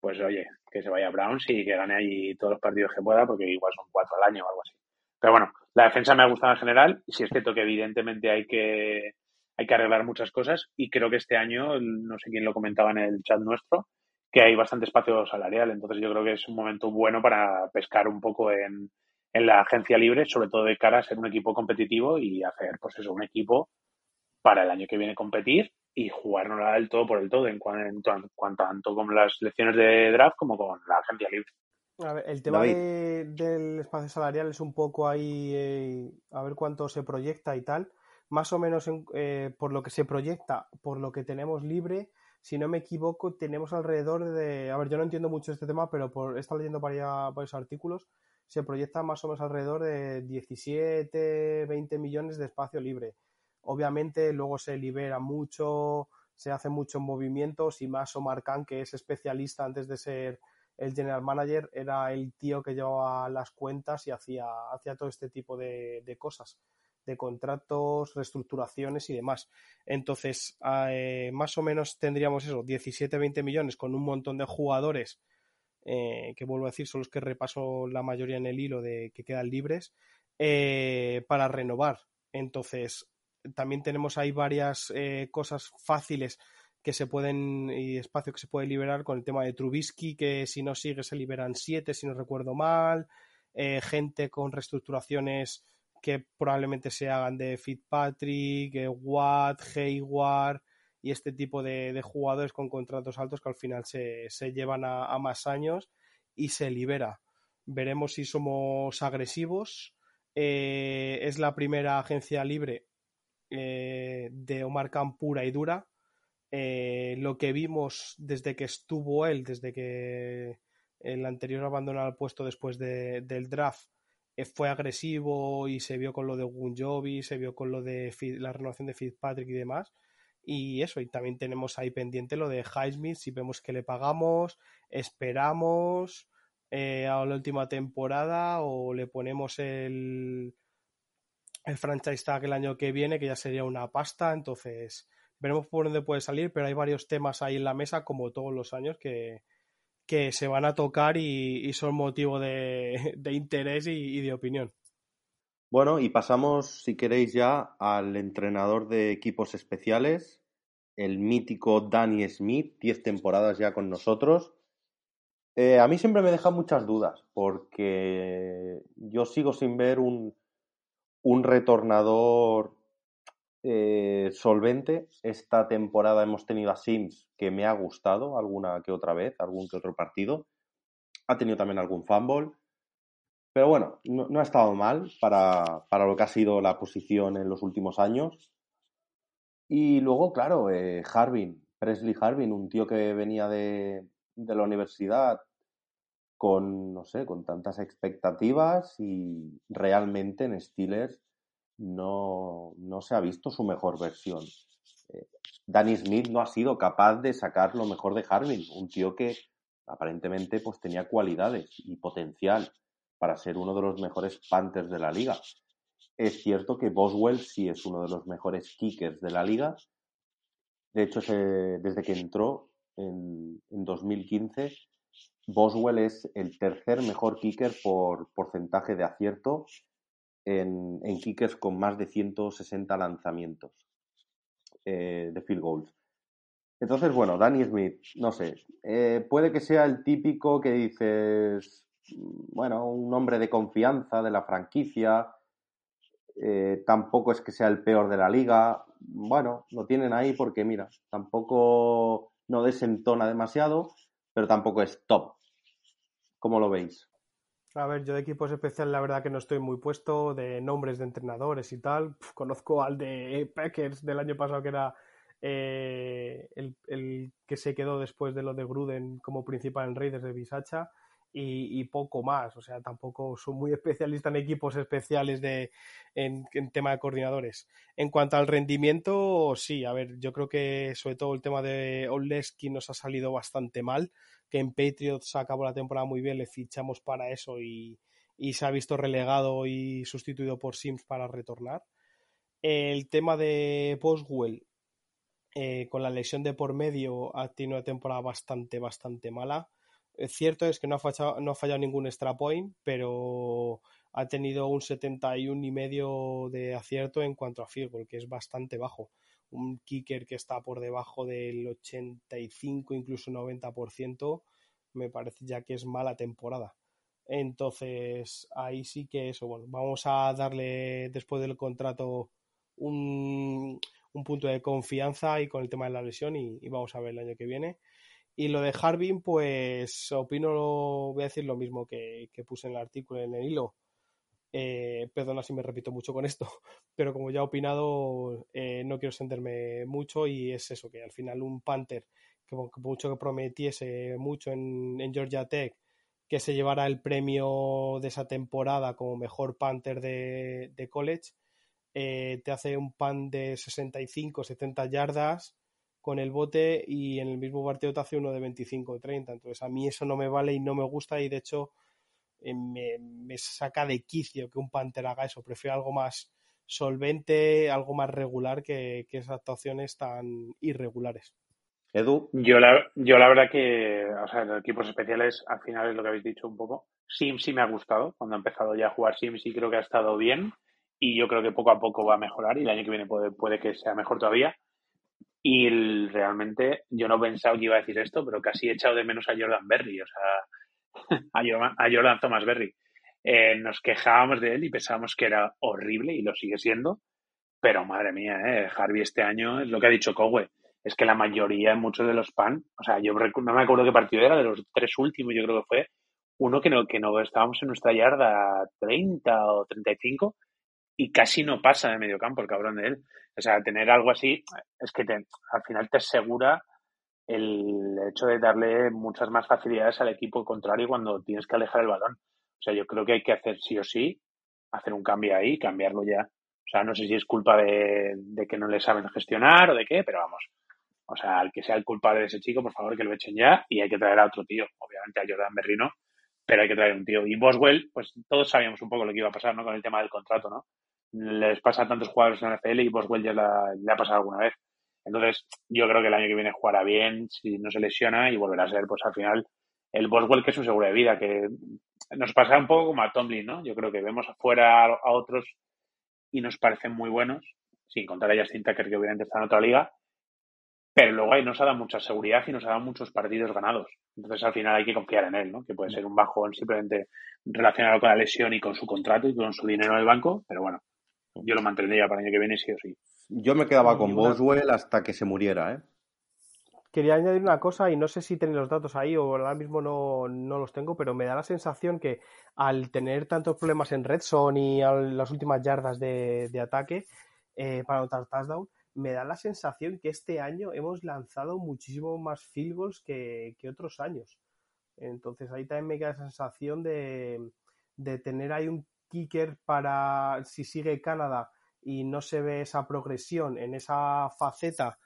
pues oye, que se vaya a Browns y que gane allí todos los partidos que pueda, porque igual son cuatro al año o algo así. Pero bueno, la defensa me ha gustado en general, y sí es cierto que evidentemente hay que, hay que arreglar muchas cosas, y creo que este año, no sé quién lo comentaba en el chat nuestro, que hay bastante espacio salarial. Entonces yo creo que es un momento bueno para pescar un poco en, en, la agencia libre, sobre todo de cara a ser un equipo competitivo y hacer, pues eso, un equipo para el año que viene competir y jugarnos el todo por el todo, en cuanto, en cuanto tanto con las lecciones de draft como con la agencia libre. A ver, el tema de, del espacio salarial es un poco ahí, eh, a ver cuánto se proyecta y tal. Más o menos en, eh, por lo que se proyecta, por lo que tenemos libre, si no me equivoco, tenemos alrededor de. A ver, yo no entiendo mucho este tema, pero por he estado leyendo varios, varios artículos. Se proyecta más o menos alrededor de 17, 20 millones de espacio libre. Obviamente, luego se libera mucho, se hacen muchos movimientos y más Omar Khan, que es especialista antes de ser el general manager, era el tío que llevaba las cuentas y hacía, hacía todo este tipo de, de cosas de contratos, reestructuraciones y demás. Entonces, eh, más o menos tendríamos eso, 17-20 millones con un montón de jugadores, eh, que vuelvo a decir, son los que repaso la mayoría en el hilo de que quedan libres, eh, para renovar. Entonces, también tenemos ahí varias eh, cosas fáciles que se pueden y espacio que se puede liberar con el tema de Trubisky, que si no sigue se liberan siete, si no recuerdo mal, eh, gente con reestructuraciones que probablemente se hagan de Fitzpatrick, eh, Watt, Hayward y este tipo de, jugadores con contratos altos que al final se, se llevan a, más años y se libera. Veremos si somos agresivos. Es la primera agencia libre eh, de Omar Khan pura y dura. Eh, lo que vimos desde que estuvo él, desde que el anterior abandonó el puesto después de, del draft, eh, fue agresivo y se vio con lo de Gunjobi, se vio con lo de la renovación de Fitzpatrick y demás. Y eso, y también tenemos ahí pendiente lo de Highsmith, si vemos que le pagamos, esperamos a la última temporada o le ponemos el, el franchise tag el año que viene, que ya sería una pasta. Entonces, veremos por dónde puede salir, pero hay varios temas ahí en la mesa, como todos los años, que, que se van a tocar y, son motivo de, [laughs] de interés y, y, de opinión. Bueno, y pasamos, si queréis, ya al entrenador de equipos especiales, el mítico Danny Smith, 10 temporadas ya con nosotros. Eh, a mí siempre me deja muchas dudas, porque yo sigo sin ver un, un retornador eh, solvente. Esta temporada hemos tenido a Sims, que me ha gustado alguna que otra vez, algún que otro partido. Ha tenido también algún fumble. Pero bueno, no, ha estado mal para, para, lo que ha sido la posición en los últimos años. Y luego, claro, eh, Harvin, Presley Harvin, un tío que venía de, de la universidad con, no sé, con tantas expectativas y realmente en Steelers no, no se ha visto su mejor versión. Eh, Danny Smith no ha sido capaz de sacar lo mejor de Harvin, un tío que aparentemente pues tenía cualidades y potencial para ser uno de los mejores Panthers de la liga. Es cierto que Boswell sí es uno de los mejores kickers de la liga. De hecho, desde que entró en, en 2015, Boswell es el tercer mejor kicker por porcentaje de acierto en, en kickers con más de 160 lanzamientos eh, de field goals. Entonces, bueno, Danny Smith, no sé, eh, puede que sea el típico que dices, bueno, un hombre de confianza de la franquicia, eh, tampoco es que sea el peor de la liga, bueno, lo tienen ahí porque, mira, tampoco no desentona demasiado, pero tampoco es top. ¿Cómo lo veis? A ver, yo de equipos especiales la verdad que no estoy muy puesto, de nombres de entrenadores y tal. conozco al de Packers del año pasado que era eh, el, el, que se quedó después de lo de Gruden como principal en Raiders de Bisacha y, poco más. O sea, tampoco soy muy [laughs] especialista en equipos especiales de, en, en, tema de coordinadores. En cuanto al rendimiento, sí, a ver, yo creo que sobre todo el tema de Oleski nos ha salido bastante mal, que en Patriots acabó la temporada muy bien, le fichamos para eso y, y se ha visto relegado y sustituido por Sims para retornar. El tema de Boswell, eh, con la lesión de por medio, ha tenido una temporada bastante, bastante mala. Cierto es que no ha, fallado, no ha fallado ningún extra point, pero ha tenido un 71 y medio de acierto en cuanto a field goal, que es bastante bajo. Un kicker que está por debajo del 85, incluso 90%, me parece ya que es mala temporada. Entonces, ahí sí que eso, bueno, vamos a darle después del contrato un, un punto de confianza y con el tema de la lesión y vamos a ver el año que viene. Y lo de Harbin, pues opino, voy a decir lo mismo que, que puse en el artículo, en el hilo. Eh, perdona si me repito mucho con esto, [laughs] pero como ya he opinado, eh, no quiero extenderme mucho y es eso, que al final un Panther, que, mucho que prometiese mucho en, en, Georgia Tech, que se llevara el premio de esa temporada como mejor Panther de, de college, eh, te hace un pan de 65, 70 yardas con el bote y en el mismo partido te hace uno de 25 o 30. Entonces a mí eso no me vale y no me gusta y de hecho eh, me, me, saca de quicio que un Panther haga eso. Prefiero algo más solvente, algo más regular que, que esas actuaciones tan irregulares. Edu. Yo la, yo la verdad que, o sea, los equipos especiales, al final es lo que habéis dicho un poco. Sim sí me ha gustado. Cuando he empezado ya a jugar Sim sí creo que ha estado bien. Y yo creo que poco a poco va a mejorar y el año que viene puede, puede que sea mejor todavía. Y el, realmente yo no pensaba que iba a decir esto, pero casi he echado de menos a Jordan Berry, o sea, [laughs] a Jordan, Thomas Berry. Eh, nos quejábamos de él y pensábamos que era horrible y lo sigue siendo, pero madre mía, eh, Harvey este año es lo que ha dicho Cowe, es que la mayoría, muchos de los PAN, o sea, yo no me acuerdo qué partido era, de los tres últimos, yo creo que fue uno que no, que no estábamos en nuestra yarda 30 o 35 y casi no pasa de medio campo el cabrón de él. O sea, tener algo así es que te, al final te asegura el hecho de darle muchas más facilidades al equipo contrario cuando tienes que alejar el balón. O sea, yo creo que hay que hacer sí o sí, hacer un cambio ahí, cambiarlo ya. O sea, no sé si es culpa de, que no le saben gestionar o de qué, pero vamos. O sea, al que sea el culpable de ese chico, por favor, que lo echen ya y hay que traer a otro tío. Obviamente a Jordan Berrino, pero hay que traer un tío. Y Boswell, pues todos sabíamos un poco lo que iba a pasar, ¿no? Con el tema del contrato, ¿no? Les pasa a tantos jugadores en la NFL y Boswell ya la, le ha pasado alguna vez. Entonces, yo creo que el año que viene jugará bien, si no se lesiona y volverá a ser, pues al final, el Boswell que es un seguro de vida, que nos pasa un poco como a Tomlin, ¿no? Yo creo que vemos afuera a, a otros y nos parecen muy buenos, sin contar a Justin Tucker, que obviamente está en otra liga, pero luego ahí nos ha dado mucha seguridad y nos ha dado muchos partidos ganados. Entonces, al final hay que confiar en él, ¿no? Que puede ser un bajón simplemente relacionado con la lesión y con su contrato y con su dinero en el banco, pero bueno, yo lo mantendría para el año que viene sí o sí. Yo me quedaba con Boswell hasta que se muriera, ¿eh? Quería añadir una cosa y no sé si tenéis los datos ahí o ahora mismo no, no, los tengo, pero me da la sensación que al tener tantos problemas en red zone y a las últimas yardas de, de ataque eh, para anotar touchdown, me da la sensación que este año hemos lanzado muchísimo más field goals que, que otros años. Entonces ahí también me queda la sensación de, de tener ahí un kicker para si sigue Canadá y no se ve esa progresión en esa faceta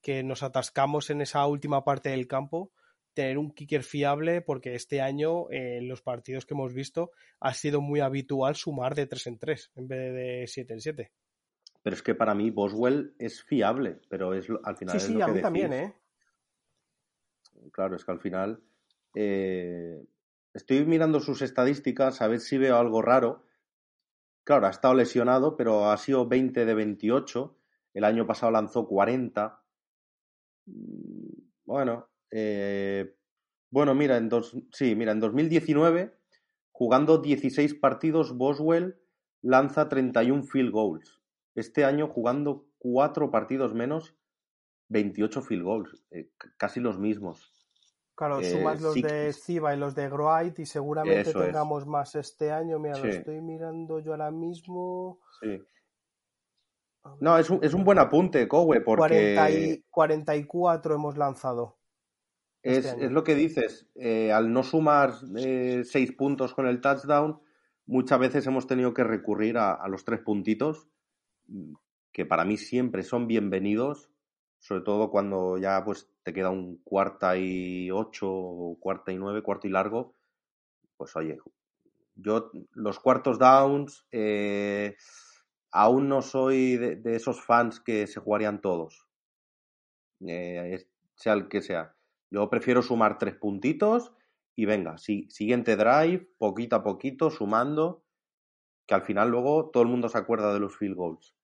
que nos atascamos en esa última parte del campo, tener un kicker fiable porque este año eh, en los partidos que hemos visto ha sido muy habitual sumar de 3 en 3 en vez de 7 en 7. Pero es que para mí Boswell es fiable, pero es al final sí, es sí, lo a que mí decís. también, ¿eh? Claro, es que al final eh, estoy mirando sus estadísticas a ver si veo algo raro. Claro, ha estado lesionado, pero ha sido 20 de 28. El año pasado lanzó 40. Mm, bueno, eh, bueno, mira, en dos, sí, mira, en 2019, jugando 16 partidos, Boswell lanza 31 field goals. Este año, jugando 4 partidos menos, 28 field goals. Eh, casi los mismos. Claro, Eh, sumas los de Ciba y los de Groait y seguramente Eso es. tengamos más este año. Mira, lo estoy mirando yo ahora mismo. Sí. No, es un, es un buen apunte, Cowe, porque 40 y 44 hemos lanzado. es, este año. es lo que dices. eh, al no sumar eh, seis puntos con el touchdown, muchas veces hemos tenido que recurrir a, a los tres puntitos, mm, que para mí siempre son bienvenidos, sobre todo cuando ya pues te queda un cuarta y ocho, cuarta y nueve, cuarto y largo. Pues oye, yo los cuartos downs eh, aún no soy de, esos fans que se jugarían todos, eh, sea el que sea. Yo prefiero sumar tres puntitos y venga, sí, siguiente drive, poquito a poquito, sumando, que al final luego todo el mundo se acuerda de los field goals.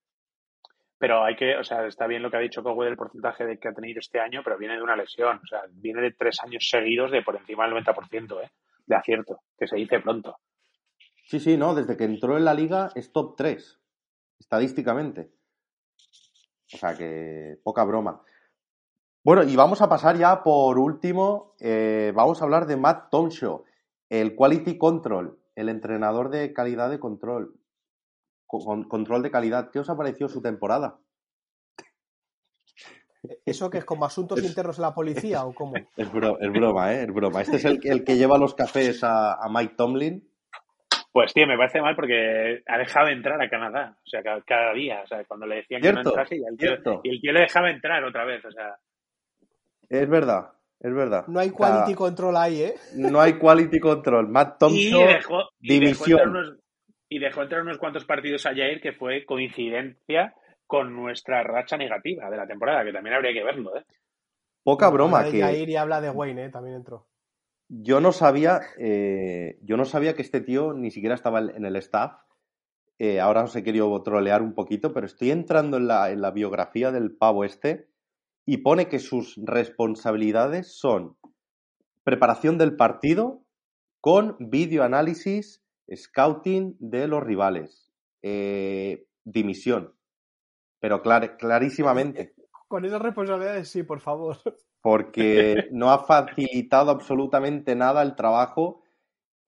Pero hay que, o sea, está bien lo que ha dicho Cowe del porcentaje de que ha tenido este año, pero viene de una lesión. O sea, viene de tres años seguidos de por encima del 90%, ¿eh? De acierto, que se dice pronto. Sí, sí, no, desde que entró en la liga es top 3, estadísticamente. O sea que poca broma. Bueno, y vamos a pasar ya por último, eh, vamos a hablar de Matt Tomshaw, el Quality Control, el entrenador de calidad de control, co- con, control de calidad. ¿Qué os ha parecido su temporada? [laughs] ¿Eso que es como asuntos internos en la policía o cómo? [laughs] Es, bro- es broma, ¿eh? Es broma. Este es el, el que lleva los cafés a, a Mike Tomlin. Pues, tío, me parece mal porque ha dejado entrar a Canadá. O sea, cada, cada día. O sea, cuando le decían que no Cierto, entrase y el, tío, cierto. y el tío le dejaba entrar otra vez. O sea, Es verdad, es verdad. No hay quality control ahí, ¿eh? no hay quality control. Matt y dejó, y, dimisión. Y dejó entrar unos cuantos partidos a Jair que fue coincidencia con nuestra racha negativa de la temporada, que también habría que verlo, ¿eh? Poca broma Habla de que Jair y habla de Wayne, ¿eh? También entró. yo no sabía, eh, yo no sabía que este tío ni siquiera estaba en el staff. Eh, ahora os he querido trolear un poquito, pero estoy entrando en la, en la biografía del pavo este y pone que sus responsabilidades son preparación del partido con videoanálisis, scouting de los rivales, eh, dimisión, pero clar- clarísimamente. [laughs] Con esas responsabilidades, sí, por favor. [laughs] porque no ha facilitado absolutamente nada el trabajo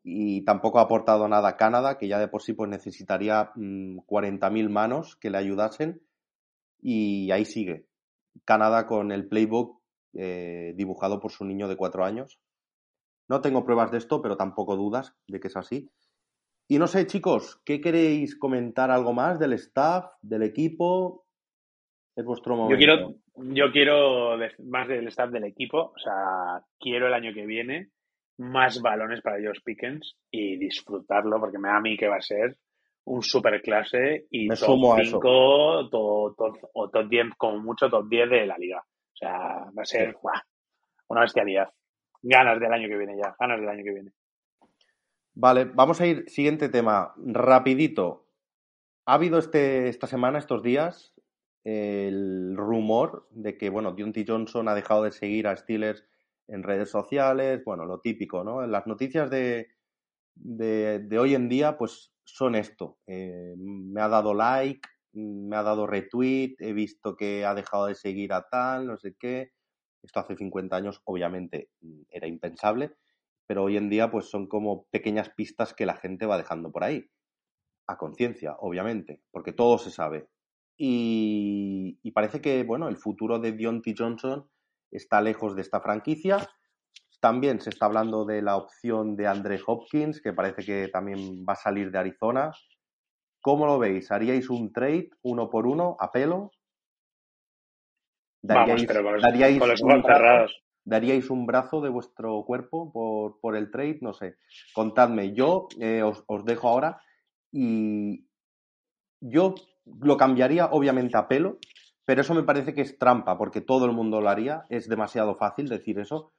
y tampoco ha aportado nada a Canadá, que ya de por sí pues necesitaría mm, 40.000 manos que le ayudasen y ahí sigue. Canadá con el playbook eh, dibujado por su niño de cuatro años. No tengo pruebas de esto, pero tampoco dudas de que es así. Y no sé, chicos, ¿qué queréis comentar algo más del staff, del equipo? Es vuestro momento. Yo quiero, yo quiero más del staff del equipo, o sea, quiero el año que viene más balones para Josh Pickens y disfrutarlo, porque me da a mí que va a ser un super clase y Me top sumo a eso. 5 to- top- o top 10, como mucho top 10 de la liga. O sea, va a ser Sí. ¡buah! una bestialidad. Ganas del año que viene ya, ganas del año que viene. Vale, vamos a ir, siguiente tema, rapidito. Ha habido este, esta semana, estos días, el rumor de que, bueno, Deontay Johnson ha dejado de seguir a Steelers en redes sociales, bueno, lo típico, ¿no? Las noticias de, de, hoy en día, pues son esto. Eh, me ha dado like, me ha dado retweet, he visto que ha dejado de seguir a tal, no sé qué. Esto hace 50 años, obviamente, era impensable pero hoy en día pues son como pequeñas pistas que la gente va dejando por ahí. A conciencia, obviamente, porque todo se sabe. Y, y parece que, bueno, el futuro de Deontay Johnson está lejos de esta franquicia. También se está hablando de la opción de Andre Hopkins, que parece que también va a salir de Arizona. ¿Cómo lo veis? ¿Haríais un trade uno por uno a pelo? Vamos, pero con los, daríais con los un ojos brazo? cerrados. ¿Daríais un brazo de vuestro cuerpo por, por el trade? No sé. Contadme. Yo eh, os, os dejo ahora y yo lo cambiaría obviamente a pelo, pero eso me parece que es trampa porque todo el mundo lo haría. Es demasiado fácil decir eso.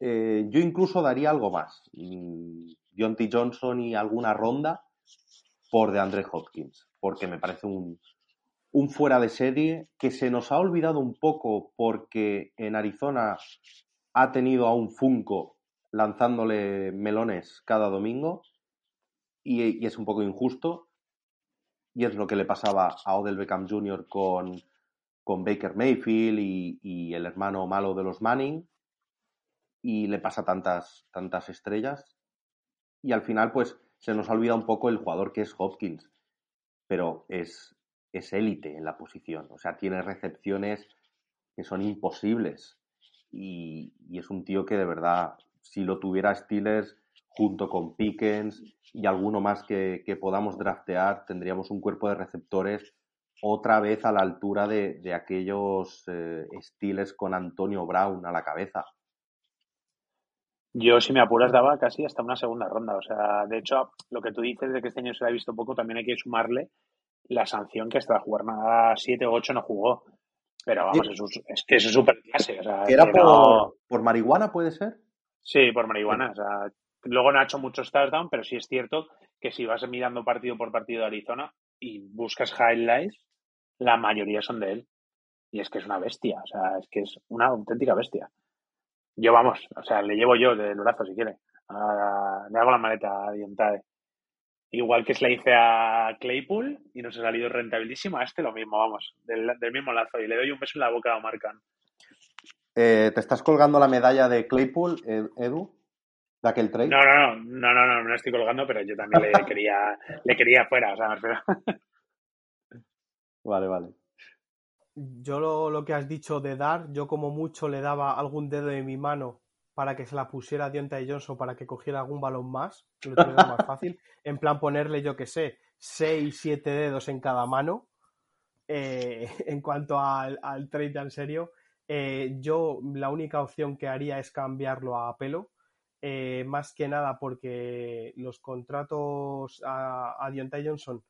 eh, yo incluso daría algo más. Mm, T. Johnson y alguna ronda por de Andre Hopkins, porque me parece un, un fuera de serie que se nos ha olvidado un poco porque en Arizona ha tenido a un Funko lanzándole melones cada domingo y, es un poco injusto. Y es lo que le pasaba a Odell Beckham Jr. con, con Baker Mayfield y, y, el hermano malo de los Manning. Y le pasa tantas, tantas estrellas. Y al final pues se nos ha olvidado un poco el jugador que es Hopkins. Pero es, es élite en la posición. O sea, tiene recepciones que son imposibles. Y, es un tío que de verdad, si lo tuviera Steelers junto con Pickens y alguno más que, podamos draftear, tendríamos un cuerpo de receptores otra vez a la altura de, aquellos eh, Steelers con Antonio Brown a la cabeza. Yo, si me apuras, daba casi hasta una segunda ronda. O sea, de hecho, lo que tú dices de que este año se le ha visto poco, también hay que sumarle la sanción que hasta jugar nada 7 o 8 no jugó. Pero vamos, es, que es súper clase. ¿Era por, por, marihuana, puede ser? Sí, por marihuana. O sea, luego no ha hecho muchos touchdowns, pero sí es cierto que si vas mirando partido por partido de Arizona y buscas highlights, la mayoría son de él. Y es que es una bestia. O sea, es que es una auténtica bestia. Yo, vamos, o sea, le llevo yo del brazo si quiere. le hago la maleta a Dientae. Igual que se le hice a Claypool y nos ha salido rentabilísimo, a este lo mismo, vamos, del, mismo lazo. Y le doy un beso en la boca a Marcan. Eh, ¿Te estás colgando la medalla de Claypool, Edu? ¿De aquel trade? No, no, no, no, no, no, no la estoy colgando, pero yo también le [laughs] quería, le quería fuera, o sea, me Vale, vale. Yo lo, lo, que has dicho de dar, yo como mucho le daba algún dedo de mi mano para que se la pusiera Deontay Johnson para que cogiera algún balón más, lo tuviera más fácil. [laughs] En plan, ponerle, yo que sé, 6, 7 dedos en cada mano. Eh, [laughs] en cuanto al, trade en serio, eh, yo la única opción que haría es cambiarlo a pelo. Eh, más que nada porque los contratos a, a Deontay Johnson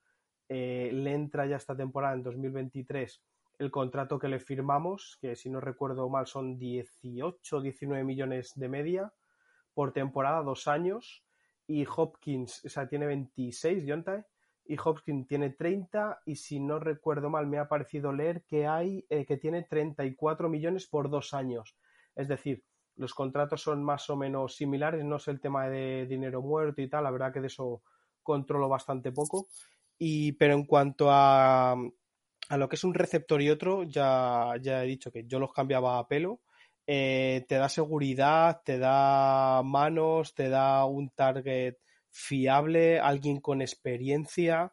le entra ya esta temporada en 2023 el contrato que le firmamos, que si no recuerdo mal son 18 19 millones de media por temporada, dos años, y Hopkins, o sea, tiene 26, Yontae, y Hopkins tiene 30, y si no recuerdo mal, me ha parecido leer que hay, eh, que tiene 34 millones por dos años. Es decir, los contratos son más o menos similares, no sé el tema de dinero muerto y tal, la verdad que de eso controlo bastante poco. Y, pero en cuanto a, a lo que es un receptor y otro, ya, ya he dicho que yo los cambiaba a pelo. Eh, te da seguridad, te da manos, te da un target fiable, alguien con experiencia.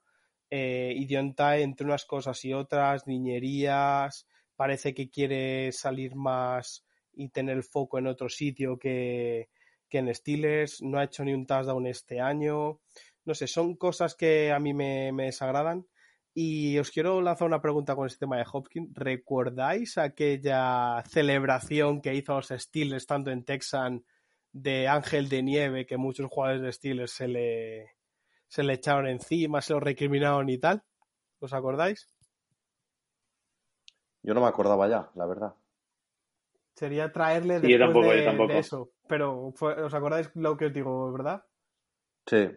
Eh, entre unas cosas y otras, niñerías, parece que quiere salir más y tener el foco en otro sitio que, que en Steelers, no ha hecho ni un touchdown este año. No sé, son cosas que a mí me, me desagradan y os quiero lanzar una pregunta con este tema de Hopkins. ¿Recordáis aquella celebración que hizo los Steelers tanto en Texan de Ángel de Nieve que muchos jugadores de Steelers se le, se le echaron encima, se lo recriminaron y tal? ¿Os acordáis? Yo no me acordaba ya, la verdad. Sería traerle después de, eso. Pero os acordáis lo que os digo, ¿verdad? Sí.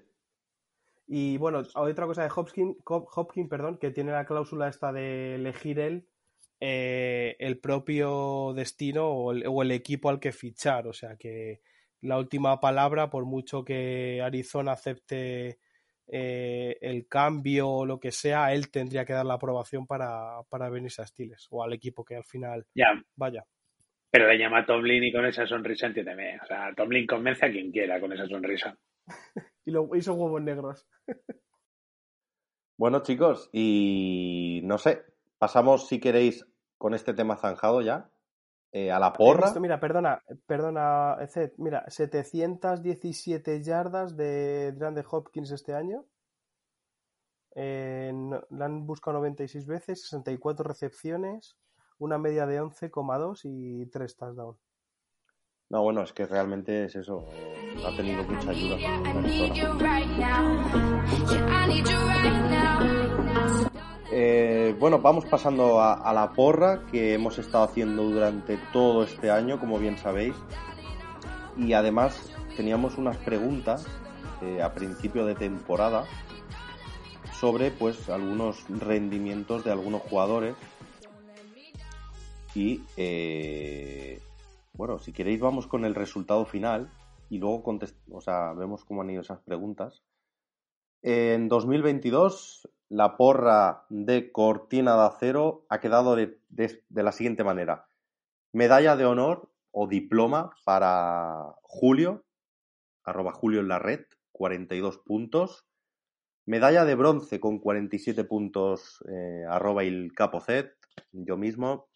Y bueno, hay otra cosa de Hopkins, Hopkins perdón, que tiene la cláusula esta de elegir él eh, el propio destino o el, equipo al que fichar. O sea que la última palabra, por mucho que Arizona acepte eh, el cambio o lo que sea, él tendría que dar la aprobación para, para venirse a Stiles o al equipo que al final vaya. Pero le llama a Tomlin y con esa sonrisa entiéndeme. O sea, Tomlin convence a quien quiera con esa sonrisa. [laughs] y lo hizo huevos negros. bueno, chicos, y no sé, pasamos si queréis con este tema zanjado ya. Eh, a la porra. mira, perdona, perdona, mira, 717 yardas de Grande Hopkins este año. Eh, la han buscado 96 veces, 64 recepciones, una media de 11,2 y 3 touchdowns. No, bueno, es que realmente es eso. Eh, ha tenido mucha ayuda. Eh, bueno, vamos pasando a, la porra que hemos estado haciendo durante todo este año, como bien sabéis. Y además teníamos unas preguntas eh, a principio de temporada sobre pues algunos rendimientos de algunos jugadores y eh, bueno si queréis vamos con el resultado final y luego o sea, vemos cómo han ido esas preguntas en 2022 la porra de Cortina de Acero ha quedado de, de la siguiente manera medalla de honor o diploma para Julio arroba Julio en la red 42 puntos. Medalla de bronce con 47 puntos, eh, arroba el capocet, yo mismo.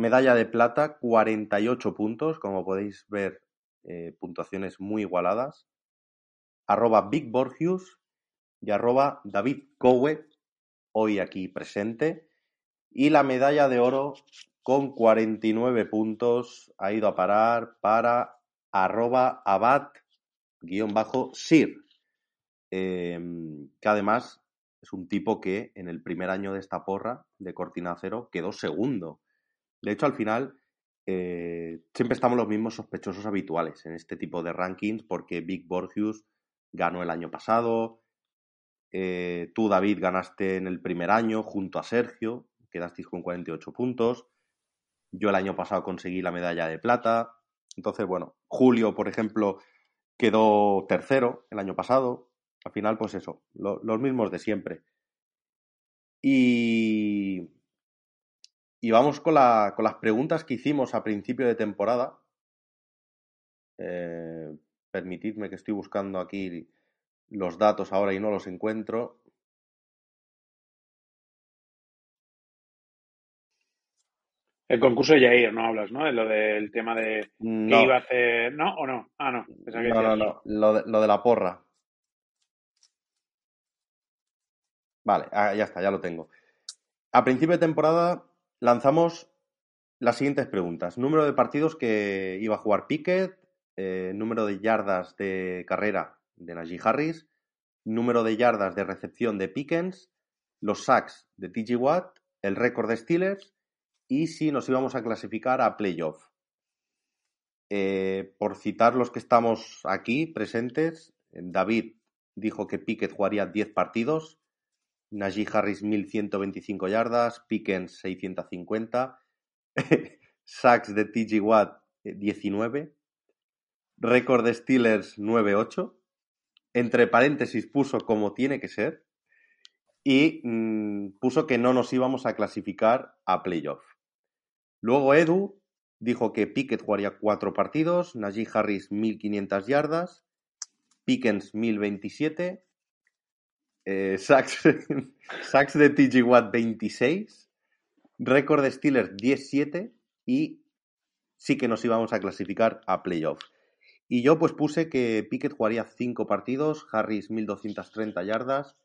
Medalla de plata, 48 puntos, como podéis ver, eh, puntuaciones muy igualadas. Arroba Big Borgius y arroba David Cowe, hoy aquí presente. Y la medalla de oro con 49 puntos ha ido a parar para arroba Abad guion bajo Sir, em, que además es un tipo que en el primer año de esta porra de Cortina Cero quedó segundo. De hecho, al final eh, siempre estamos los mismos sospechosos habituales en este tipo de rankings porque Big Borgius ganó el año pasado, eh, tú David ganaste en el primer año junto a Sergio, quedasteis con 48 puntos, yo el año pasado conseguí la medalla de plata, entonces bueno, Julio, por ejemplo, quedó tercero el año pasado. Al final, pues eso, los mismos de siempre. Y, y vamos con, la, con, las preguntas que hicimos a principio de temporada. Eh, permitidme que estoy buscando aquí los datos ahora y no los encuentro. El concurso de Jair, no hablas, ¿no? De lo del tema de qué iba a hacer. ¿No o no? Ah, no. no, no, no. Lo de, lo de, la porra. Vale, ah, ya está, ya lo tengo. A principio de temporada lanzamos las siguientes preguntas. Número de partidos que iba a jugar Pickett, eh, número de yardas de carrera de Najee Harris, número de yardas de recepción de Pickens, los sacks de TG Watt, el récord de Steelers y si nos íbamos a clasificar a playoff. Eh, por citar los que estamos aquí presentes, David dijo que Pickett jugaría 10 partidos, Najee Harris 1125 yardas, Pickens 650, [laughs] sacks de TG Watt 19, eh, récord de Steelers 9-8, entre paréntesis puso como tiene que ser y mm, puso que no nos íbamos a clasificar a playoff. Luego Edu dijo que Pickett jugaría cuatro partidos, Najee Harris 1500 yardas, Pickens 1027, eh, sacks, [laughs] de TG Watt 26, récord de Steelers 17 y sí que nos íbamos a clasificar a playoffs. Y yo pues puse que Pickett jugaría cinco partidos, Harris 1230 yardas,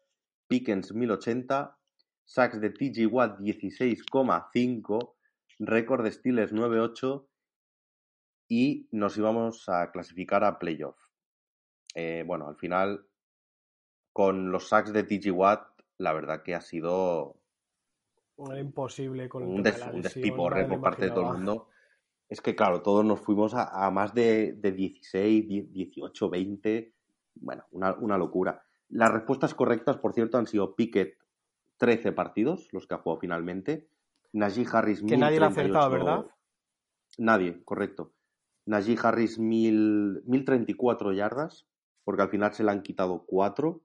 Pickens 1080, sacks de TG Watt 16,5 récord de Steelers 9-8 y nos íbamos a clasificar a playoff. Eh, bueno, al final, con los sacks de TG Watt, la verdad que ha sido imposible con un, despiporre por parte de todo el mundo. Es que, claro, todos nos fuimos a, más de, de, 16, 18, 20. Bueno, una, una, locura. Las respuestas correctas, por cierto, han sido Pickett 13 partidos, los que ha jugado finalmente. Najee Harris. Que nadie lo ha acertado, ¿verdad? Nadie, correcto. Najee Harris 1034 yardas, porque al final se le han quitado cuatro.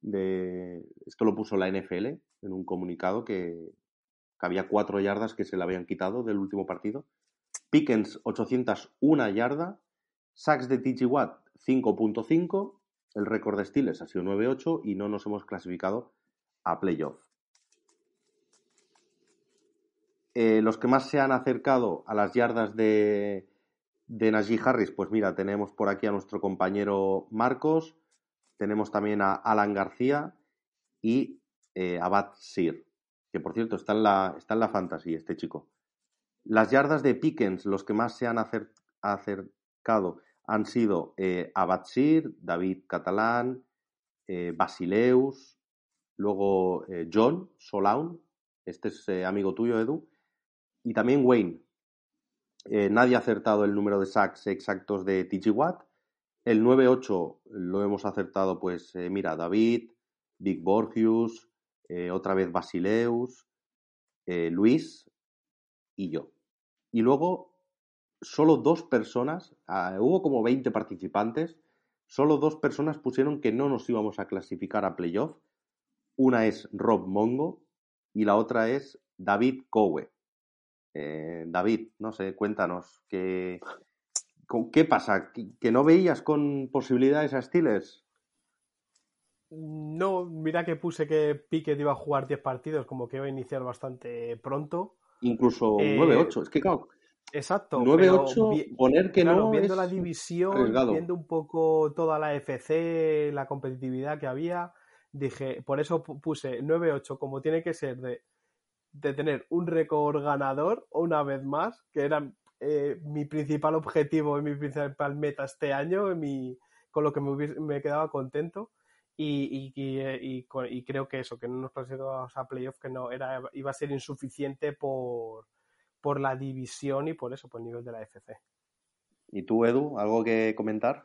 De... Esto lo puso la NFL en un comunicado que, había cuatro yardas que se le habían quitado del último partido. Pickens 801 yarda. Sacks de TG Watt 5.5. El récord de Steelers ha sido 9.8 y no nos hemos clasificado a playoff. Eh, los que más se han acercado a las yardas de, de Najee Harris, pues mira, tenemos por aquí a nuestro compañero Marcos, tenemos también a Alan García y eh, a Bat Sir, que por cierto está en, la, está en la fantasy este chico. Las yardas de Pickens, los que más se han acercado han sido eh, Abad Sir, David Catalán, eh, Basileus, luego John Solaun, este es amigo tuyo, Edu, y también Wayne. Eh, nadie ha acertado el número de sacks exactos de TG. El 9-8 lo hemos acertado, pues, eh, mira, David, Big Borgius, eh, otra vez Basileus, Luis y yo. Y luego, solo dos personas, ah, hubo como 20 participantes, solo dos personas pusieron que no nos íbamos a clasificar a playoff. Una es Rob Mongo y la otra es David Cowe. Eh, David, no sé, cuéntanos, ¿qué, ¿qué pasa? ¿Que no veías con posibilidades a Steelers? No, mira que puse que Piquet iba a jugar 10 partidos, como que iba a iniciar bastante pronto. Incluso 9-8, eh, es que claro. Exacto. 9-8, poner que no. Viendo la división, viendo un poco toda la FC, la competitividad que había, dije, por eso puse 9-8, como tiene que ser de de tener un récord ganador una vez más, que era eh, mi principal objetivo y mi principal meta este año, mi, con lo que me, me quedaba contento. Y, y, y, y, creo que eso, que no nos clasificamos a playoff, que no era, iba a ser insuficiente por, por la división y por eso, por el nivel de la FC. ¿Y tú, Edu, algo que comentar?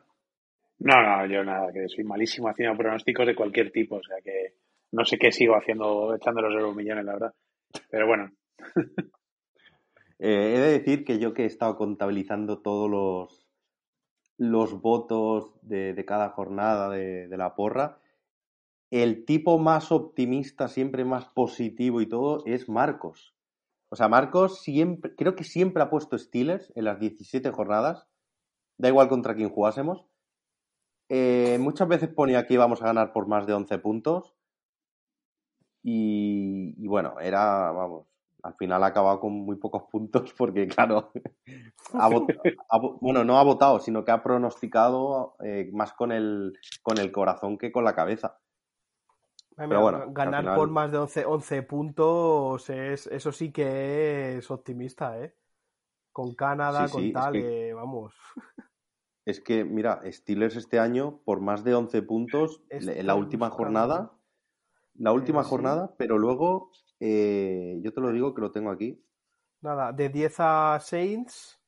No, no, yo nada, que soy malísimo haciendo pronósticos de cualquier tipo, o sea que no sé qué sigo haciendo, echando los euros millones, la verdad. Pero bueno. [laughs] Eh, he de decir que yo que he estado contabilizando todos los, los votos de, cada jornada de, la porra, el tipo más optimista, siempre más positivo y todo, es Marcos. O sea, Marcos siempre, creo que siempre ha puesto Steelers en las 17 jornadas, da igual contra quién jugásemos. Eh, muchas veces ponía que íbamos a ganar por más de 11 puntos y, bueno, era, vamos, al final ha acabado con muy pocos puntos [laughs] porque, claro, bueno, no ha votado, sino que ha pronosticado eh, más con el, con el corazón que con la cabeza. Pero bueno, ganar por más de 11, 11 puntos, es, eso sí que es optimista, ¿eh? Con Canadá, con tal, vamos. Es que, mira, Steelers este año, por más de 11 puntos, en la última jornada, la última eh, jornada, pero luego, eh, yo te lo digo que lo tengo aquí. Nada, de 10 a Saints.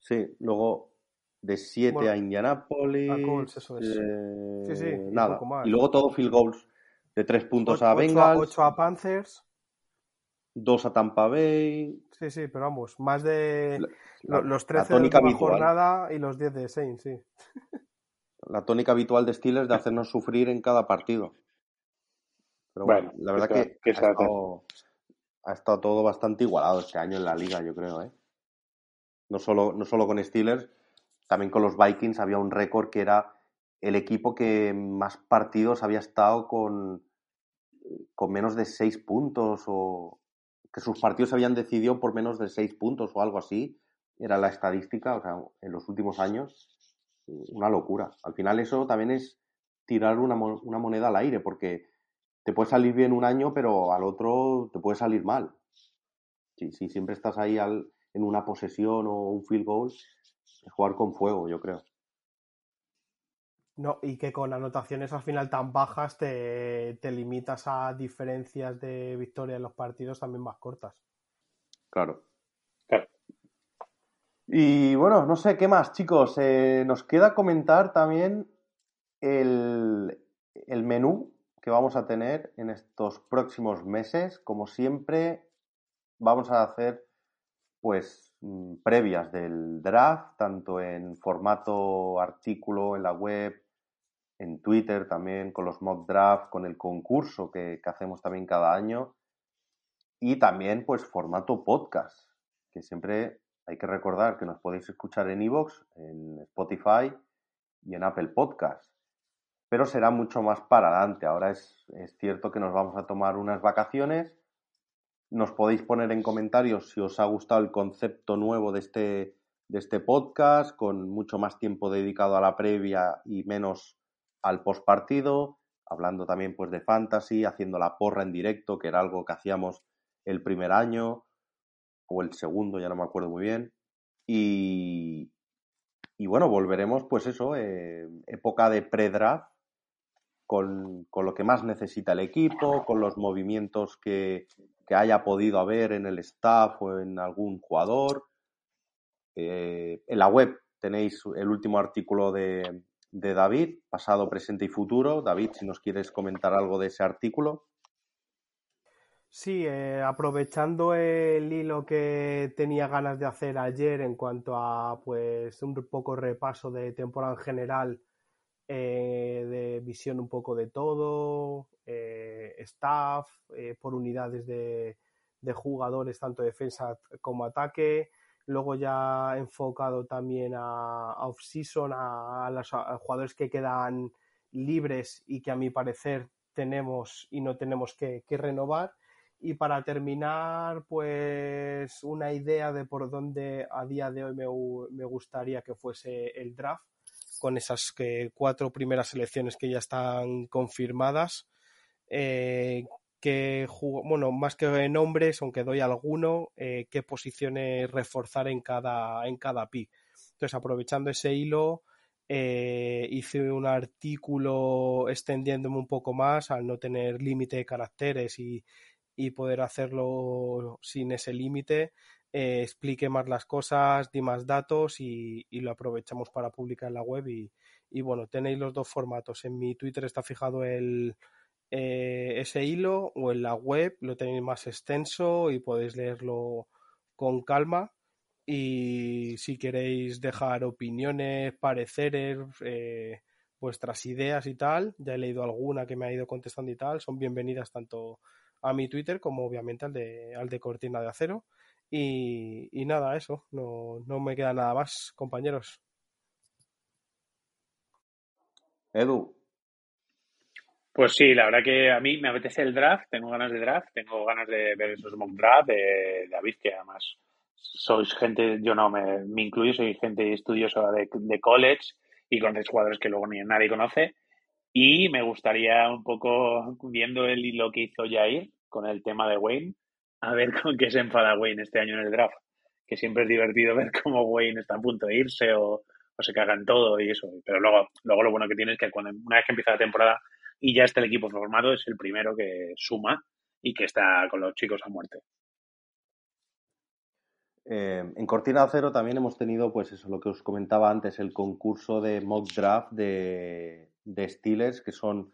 Sí, luego de 7 a Indianapolis. A eso es. Eh, sí, sí, nada. Y luego todo field goals. De 3 puntos a Bengals. 8 a Panthers. 2 a Tampa Bay. Sí, sí, pero vamos, más de los 13 de la jornada y los 10 de Saints, sí. la tónica habitual de Steelers de hacernos sufrir en cada partido. Pero bueno, la verdad que, ha, estado, todo bastante igualado este año en la liga, yo creo. ¿eh? No, solo, no solo con Steelers, también con los Vikings había un récord que era el equipo que más partidos había estado con, con menos de seis puntos o que sus partidos habían decidido por menos de seis puntos o algo así. Era la estadística, o sea, en los últimos años una locura. Al final eso también es tirar una, una moneda al aire, porque te puede salir bien un año, pero al otro te puede salir mal. Si, si siempre estás ahí al, en una posesión o un field goal, es jugar con fuego, yo creo. No, y que con anotaciones al final tan bajas te, te limitas a diferencias de victoria en los partidos también más cortas. Claro. Y bueno, no sé qué más, chicos. Eh, nos queda comentar también el, menú que vamos a tener en estos próximos meses. Como siempre, vamos a hacer pues mm, previas del draft, tanto en formato artículo en la web, en Twitter también, con los mock draft, con el concurso que, hacemos también cada año. Y también, pues, formato podcast, que siempre hay que recordar que nos podéis escuchar en iVoox, en Spotify y en Apple Podcast. Pero será mucho más para adelante. Ahora es, es cierto que nos vamos a tomar unas vacaciones. Nos podéis poner en comentarios si os ha gustado el concepto nuevo de este, de este podcast, con mucho más tiempo dedicado a la previa y menos al postpartido, hablando también pues de fantasy, haciendo la porra en directo, que era algo que hacíamos el primer año, o el segundo, ya no me acuerdo muy bien. Y, y bueno, volveremos, pues eso, eh, época de pre-draft, con, lo que más necesita el equipo, con los movimientos que, que haya podido haber en el staff o en algún jugador. Eh, en la web tenéis el último artículo de, de David, pasado, presente y futuro. David, si nos quieres comentar algo de ese artículo. Sí, eh, aprovechando el hilo que tenía ganas de hacer ayer en cuanto a pues un poco repaso de temporada en general, eh, de visión un poco de todo, eh, staff, por unidades de, de, jugadores, tanto defensa como ataque, luego ya enfocado también a, off-season, a, los jugadores que quedan libres y que a mi parecer tenemos y no tenemos que renovar. Y para terminar, pues una idea de por dónde a día de hoy me, gustaría que fuese el draft, con esas que cuatro primeras selecciones que ya están confirmadas. Eh, que bueno, más que nombres, aunque doy alguno, eh, qué posiciones reforzar en cada, en cada pick. Entonces, aprovechando ese hilo, eh, hice un artículo extendiéndome un poco más al no tener límite de caracteres y, y poder hacerlo sin ese límite, eh, explique más las cosas, di más datos y, lo aprovechamos para publicar en la web. Y, bueno, tenéis los dos formatos. En mi Twitter está fijado el, eh, ese hilo o en la web lo tenéis más extenso y podéis leerlo con calma. Y si queréis dejar opiniones, pareceres, eh, vuestras ideas y tal, ya he leído alguna que me ha ido contestando y tal, son bienvenidas tanto a mi Twitter como obviamente al de, al de Cortina de Acero. Y, nada, eso, no, no me queda nada más, compañeros. Edu. Pues sí, la verdad que a mí me apetece el draft, tengo ganas de draft, tengo ganas de ver esos mock draft de David, que además sois gente, yo no me, me incluyo, soy gente estudiosa de, de college y con jugadores que luego ni nadie conoce y me gustaría un poco, viendo el lo que hizo Jair con el tema de Wayne, a ver [laughs] con qué se enfada Wayne este año en el draft. Que siempre es divertido [laughs] ver cómo Wayne está a punto de irse o, se caga en todo y eso. Pero luego, luego lo bueno que tiene es que cuando una vez que empieza la temporada y ya está el equipo formado, es el primero que suma y que está con los chicos a muerte. Eh, en Cortina Cero también hemos tenido, pues eso, lo que os comentaba antes, el concurso de mock draft de, de Steelers, que son,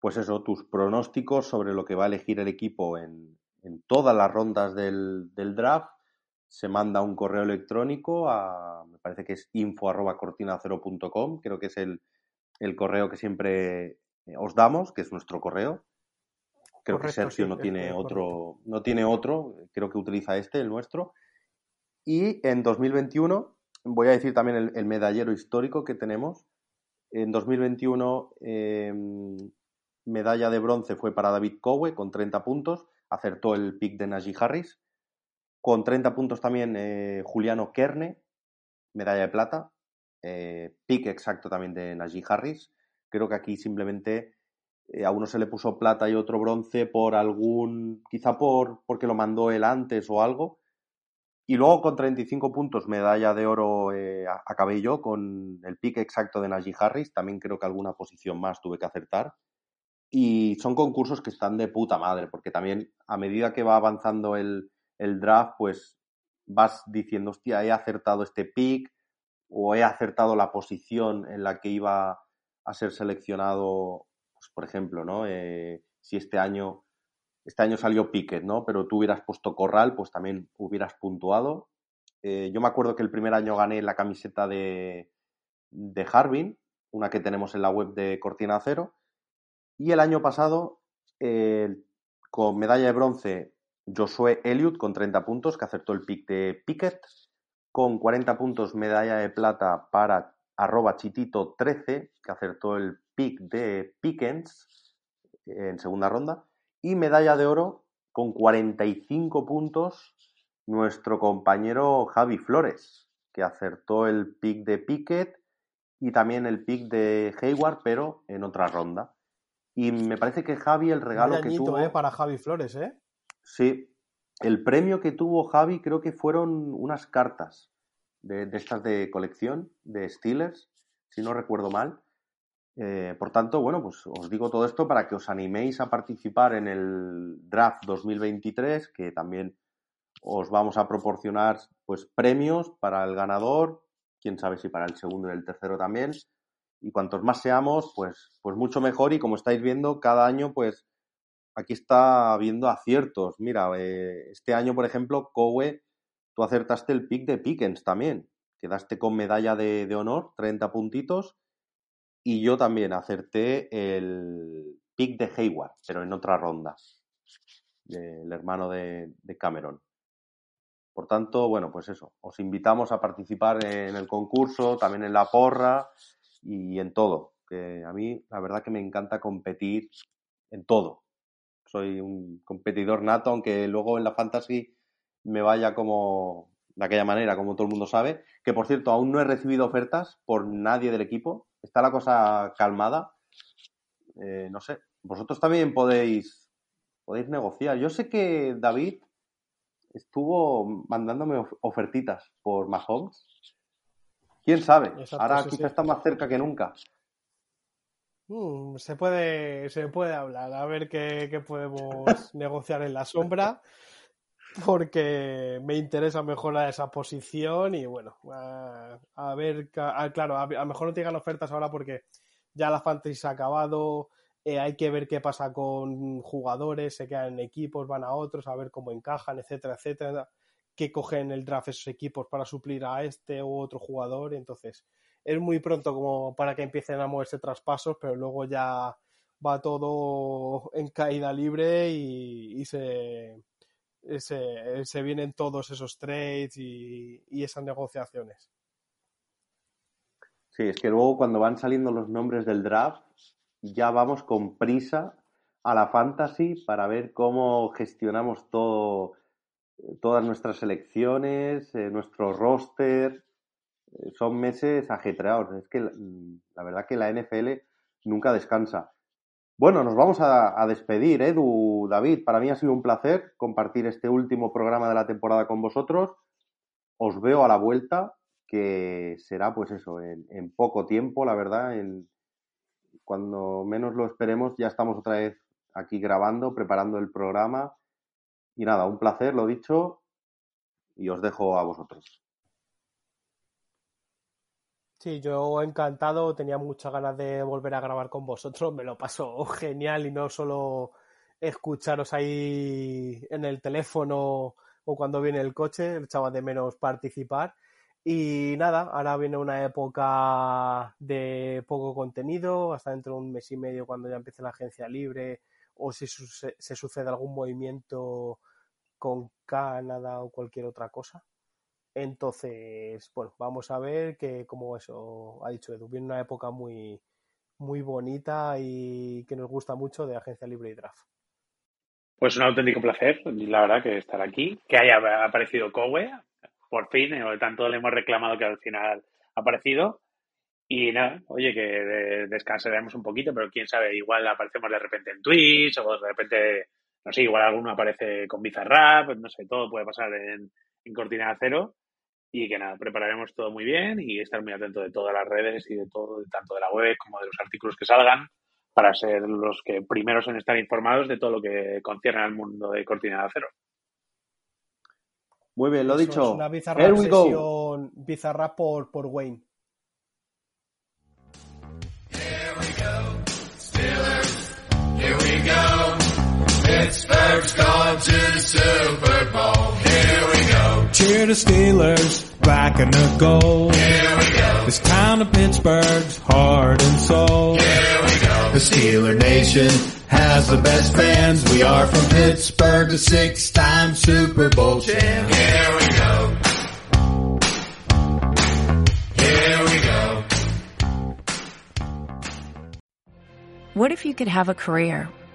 pues eso, tus pronósticos sobre lo que va a elegir el equipo en, en todas las rondas del, del, draft. Se manda un correo electrónico a, me parece que es info arroba cortinacero.com, creo que es el, el, correo que siempre eh, os damos, que es nuestro correo. Creo que Sergio no tiene otro, no tiene otro, creo que utiliza este, el nuestro. Y en 2021, voy a decir también el, el medallero histórico que tenemos, en 2021, em, medalla de bronce fue para David Cowe con 30 puntos, acertó el pick de Najee Harris. Con 30 puntos también eh, Juliano Kerne, medalla de plata, eh, pick exacto también de Najee Harris. Creo que aquí simplemente eh, a uno se le puso plata y otro bronce por algún, quizá por porque lo mandó él antes o algo, y luego con 35 puntos, medalla de oro, eh, acabé yo con el pique exacto de Najee Harris. También creo que alguna posición más tuve que acertar. Y son concursos que están de puta madre, porque también a medida que va avanzando el, el draft, pues vas diciendo, hostia, he acertado este pick o he acertado la posición en la que iba a ser seleccionado, pues, por ejemplo, ¿no? Eh, si este año este año salió Piquet, ¿no? Pero tú hubieras puesto Corral, pues también hubieras puntuado. Eh, yo me acuerdo que el primer año gané la camiseta de, de Harbin, una que tenemos en la web de Cortina Cero. Y el año pasado, con medalla de bronce, Josué Elliott con 30 puntos, que acertó el pick de Piquet. Con 40 puntos, medalla de plata para arroba chitito 13, que acertó el pick de Pickens en segunda ronda. Y medalla de oro con 45 puntos nuestro compañero Javi Flores, que acertó el pick de Pickett y también el pick de Hayward, pero en otra ronda. Y me parece que Javi, el regalo que tuvo. ¿eh? Para Javi Flores, ¿eh? Sí. El premio que tuvo Javi creo que fueron unas cartas de, estas de colección de Steelers, si no recuerdo mal. Eh, por tanto, bueno, pues os digo todo esto para que os animéis a participar en el draft 2023, que también os vamos a proporcionar pues premios para el ganador, quién sabe si para el segundo y el tercero también. Y cuantos más seamos, pues, pues mucho mejor. Y como estáis viendo, cada año, pues aquí está habiendo aciertos. Mira, eh, este año, por ejemplo, Cowe, tú acertaste el pick de Pickens también. Quedaste con medalla de, honor, 30 puntitos. Y yo también acerté el pick de Hayward, pero en otra ronda, el hermano de, Cameron. Por tanto, bueno, pues eso, os invitamos a participar en el concurso, también en la porra y en todo. Que a mí, la verdad que me encanta competir en todo. Soy un competidor nato, aunque luego en la fantasy me vaya como de aquella manera, como todo el mundo sabe. Que por cierto, aún no he recibido ofertas por nadie del equipo está la cosa calmada. Eh, no sé, vosotros también podéis, podéis negociar. Yo sé que David estuvo mandándome ofertitas por Mahomes. ¿Quién sabe? Ahora quizá está más cerca que nunca. Mm, se puede, se puede hablar, a ver qué, podemos [laughs] negociar en la sombra, porque me interesa mejorar esa posición y bueno, a, ver, claro, a, lo mejor no te llegan ofertas ahora porque ya la fantasy se ha acabado, eh, hay que ver qué pasa con jugadores, se quedan en equipos, van a otros, a ver cómo encajan, etcétera, etcétera, qué cogen el draft esos equipos para suplir a este u otro jugador, entonces es muy pronto como para que empiecen a moverse traspasos, pero luego ya va todo en caída libre y, se, se, vienen todos esos trades y, esas negociaciones. Sí, es que luego cuando van saliendo los nombres del draft, ya vamos con prisa a la fantasy para ver cómo gestionamos todo, todas nuestras elecciones, eh, nuestro roster, son meses ajetreados. Es que la verdad que la NFL nunca descansa. Bueno, nos vamos a, despedir, Edu, David. Para mí ha sido un placer compartir este último programa de la temporada con vosotros. Os veo a la vuelta, que será pues eso, en, poco tiempo, la verdad. En, cuando menos lo esperemos, ya estamos otra vez aquí grabando, preparando el programa. Y nada, un placer, lo dicho, y os dejo a vosotros. Sí, yo encantado, tenía muchas ganas de volver a grabar con vosotros, me lo paso [laughs] genial y no solo escucharos ahí en el teléfono o cuando viene el coche, echaba de menos participar. Y nada, ahora viene una época de poco contenido, hasta dentro de un mes y medio cuando ya empiece la agencia libre o si se sucede algún movimiento con Canadá o cualquier otra cosa. Entonces, bueno, vamos a ver que, como eso ha dicho Edu, viene una época muy, muy bonita y que nos gusta mucho de Agencia Libre y Draft. Pues un auténtico placer, la verdad, que estar aquí, que haya aparecido Cowe, por fin, eh, tanto le hemos reclamado que al final ha aparecido. Y nada, oye, que descansaremos un poquito, pero quién sabe, igual aparecemos de repente en Twitch o de repente, no sé, igual alguno aparece con Bizarrap, no sé, todo puede pasar en, en Cortina de Acero y que nada, prepararemos todo muy bien y estar muy atento de todas las redes y de todo, tanto de la web como de los artículos que salgan, para ser los que primeros en estar informados de todo lo que concierne al mundo de cortina de acero. Muy bien, lo dicho. Es una bizarra sesión bizarra por, por Wayne. Pittsburgh's gone to the Super Bowl. Here we go. Cheer the Steelers, black and the gold. Here we go. This town of Pittsburgh's heart and soul. Here we go. The Steeler Nation has the best fans. We are from Pittsburgh, the six-time Super Bowl champ. Here we go. Here we go. What if you could have a career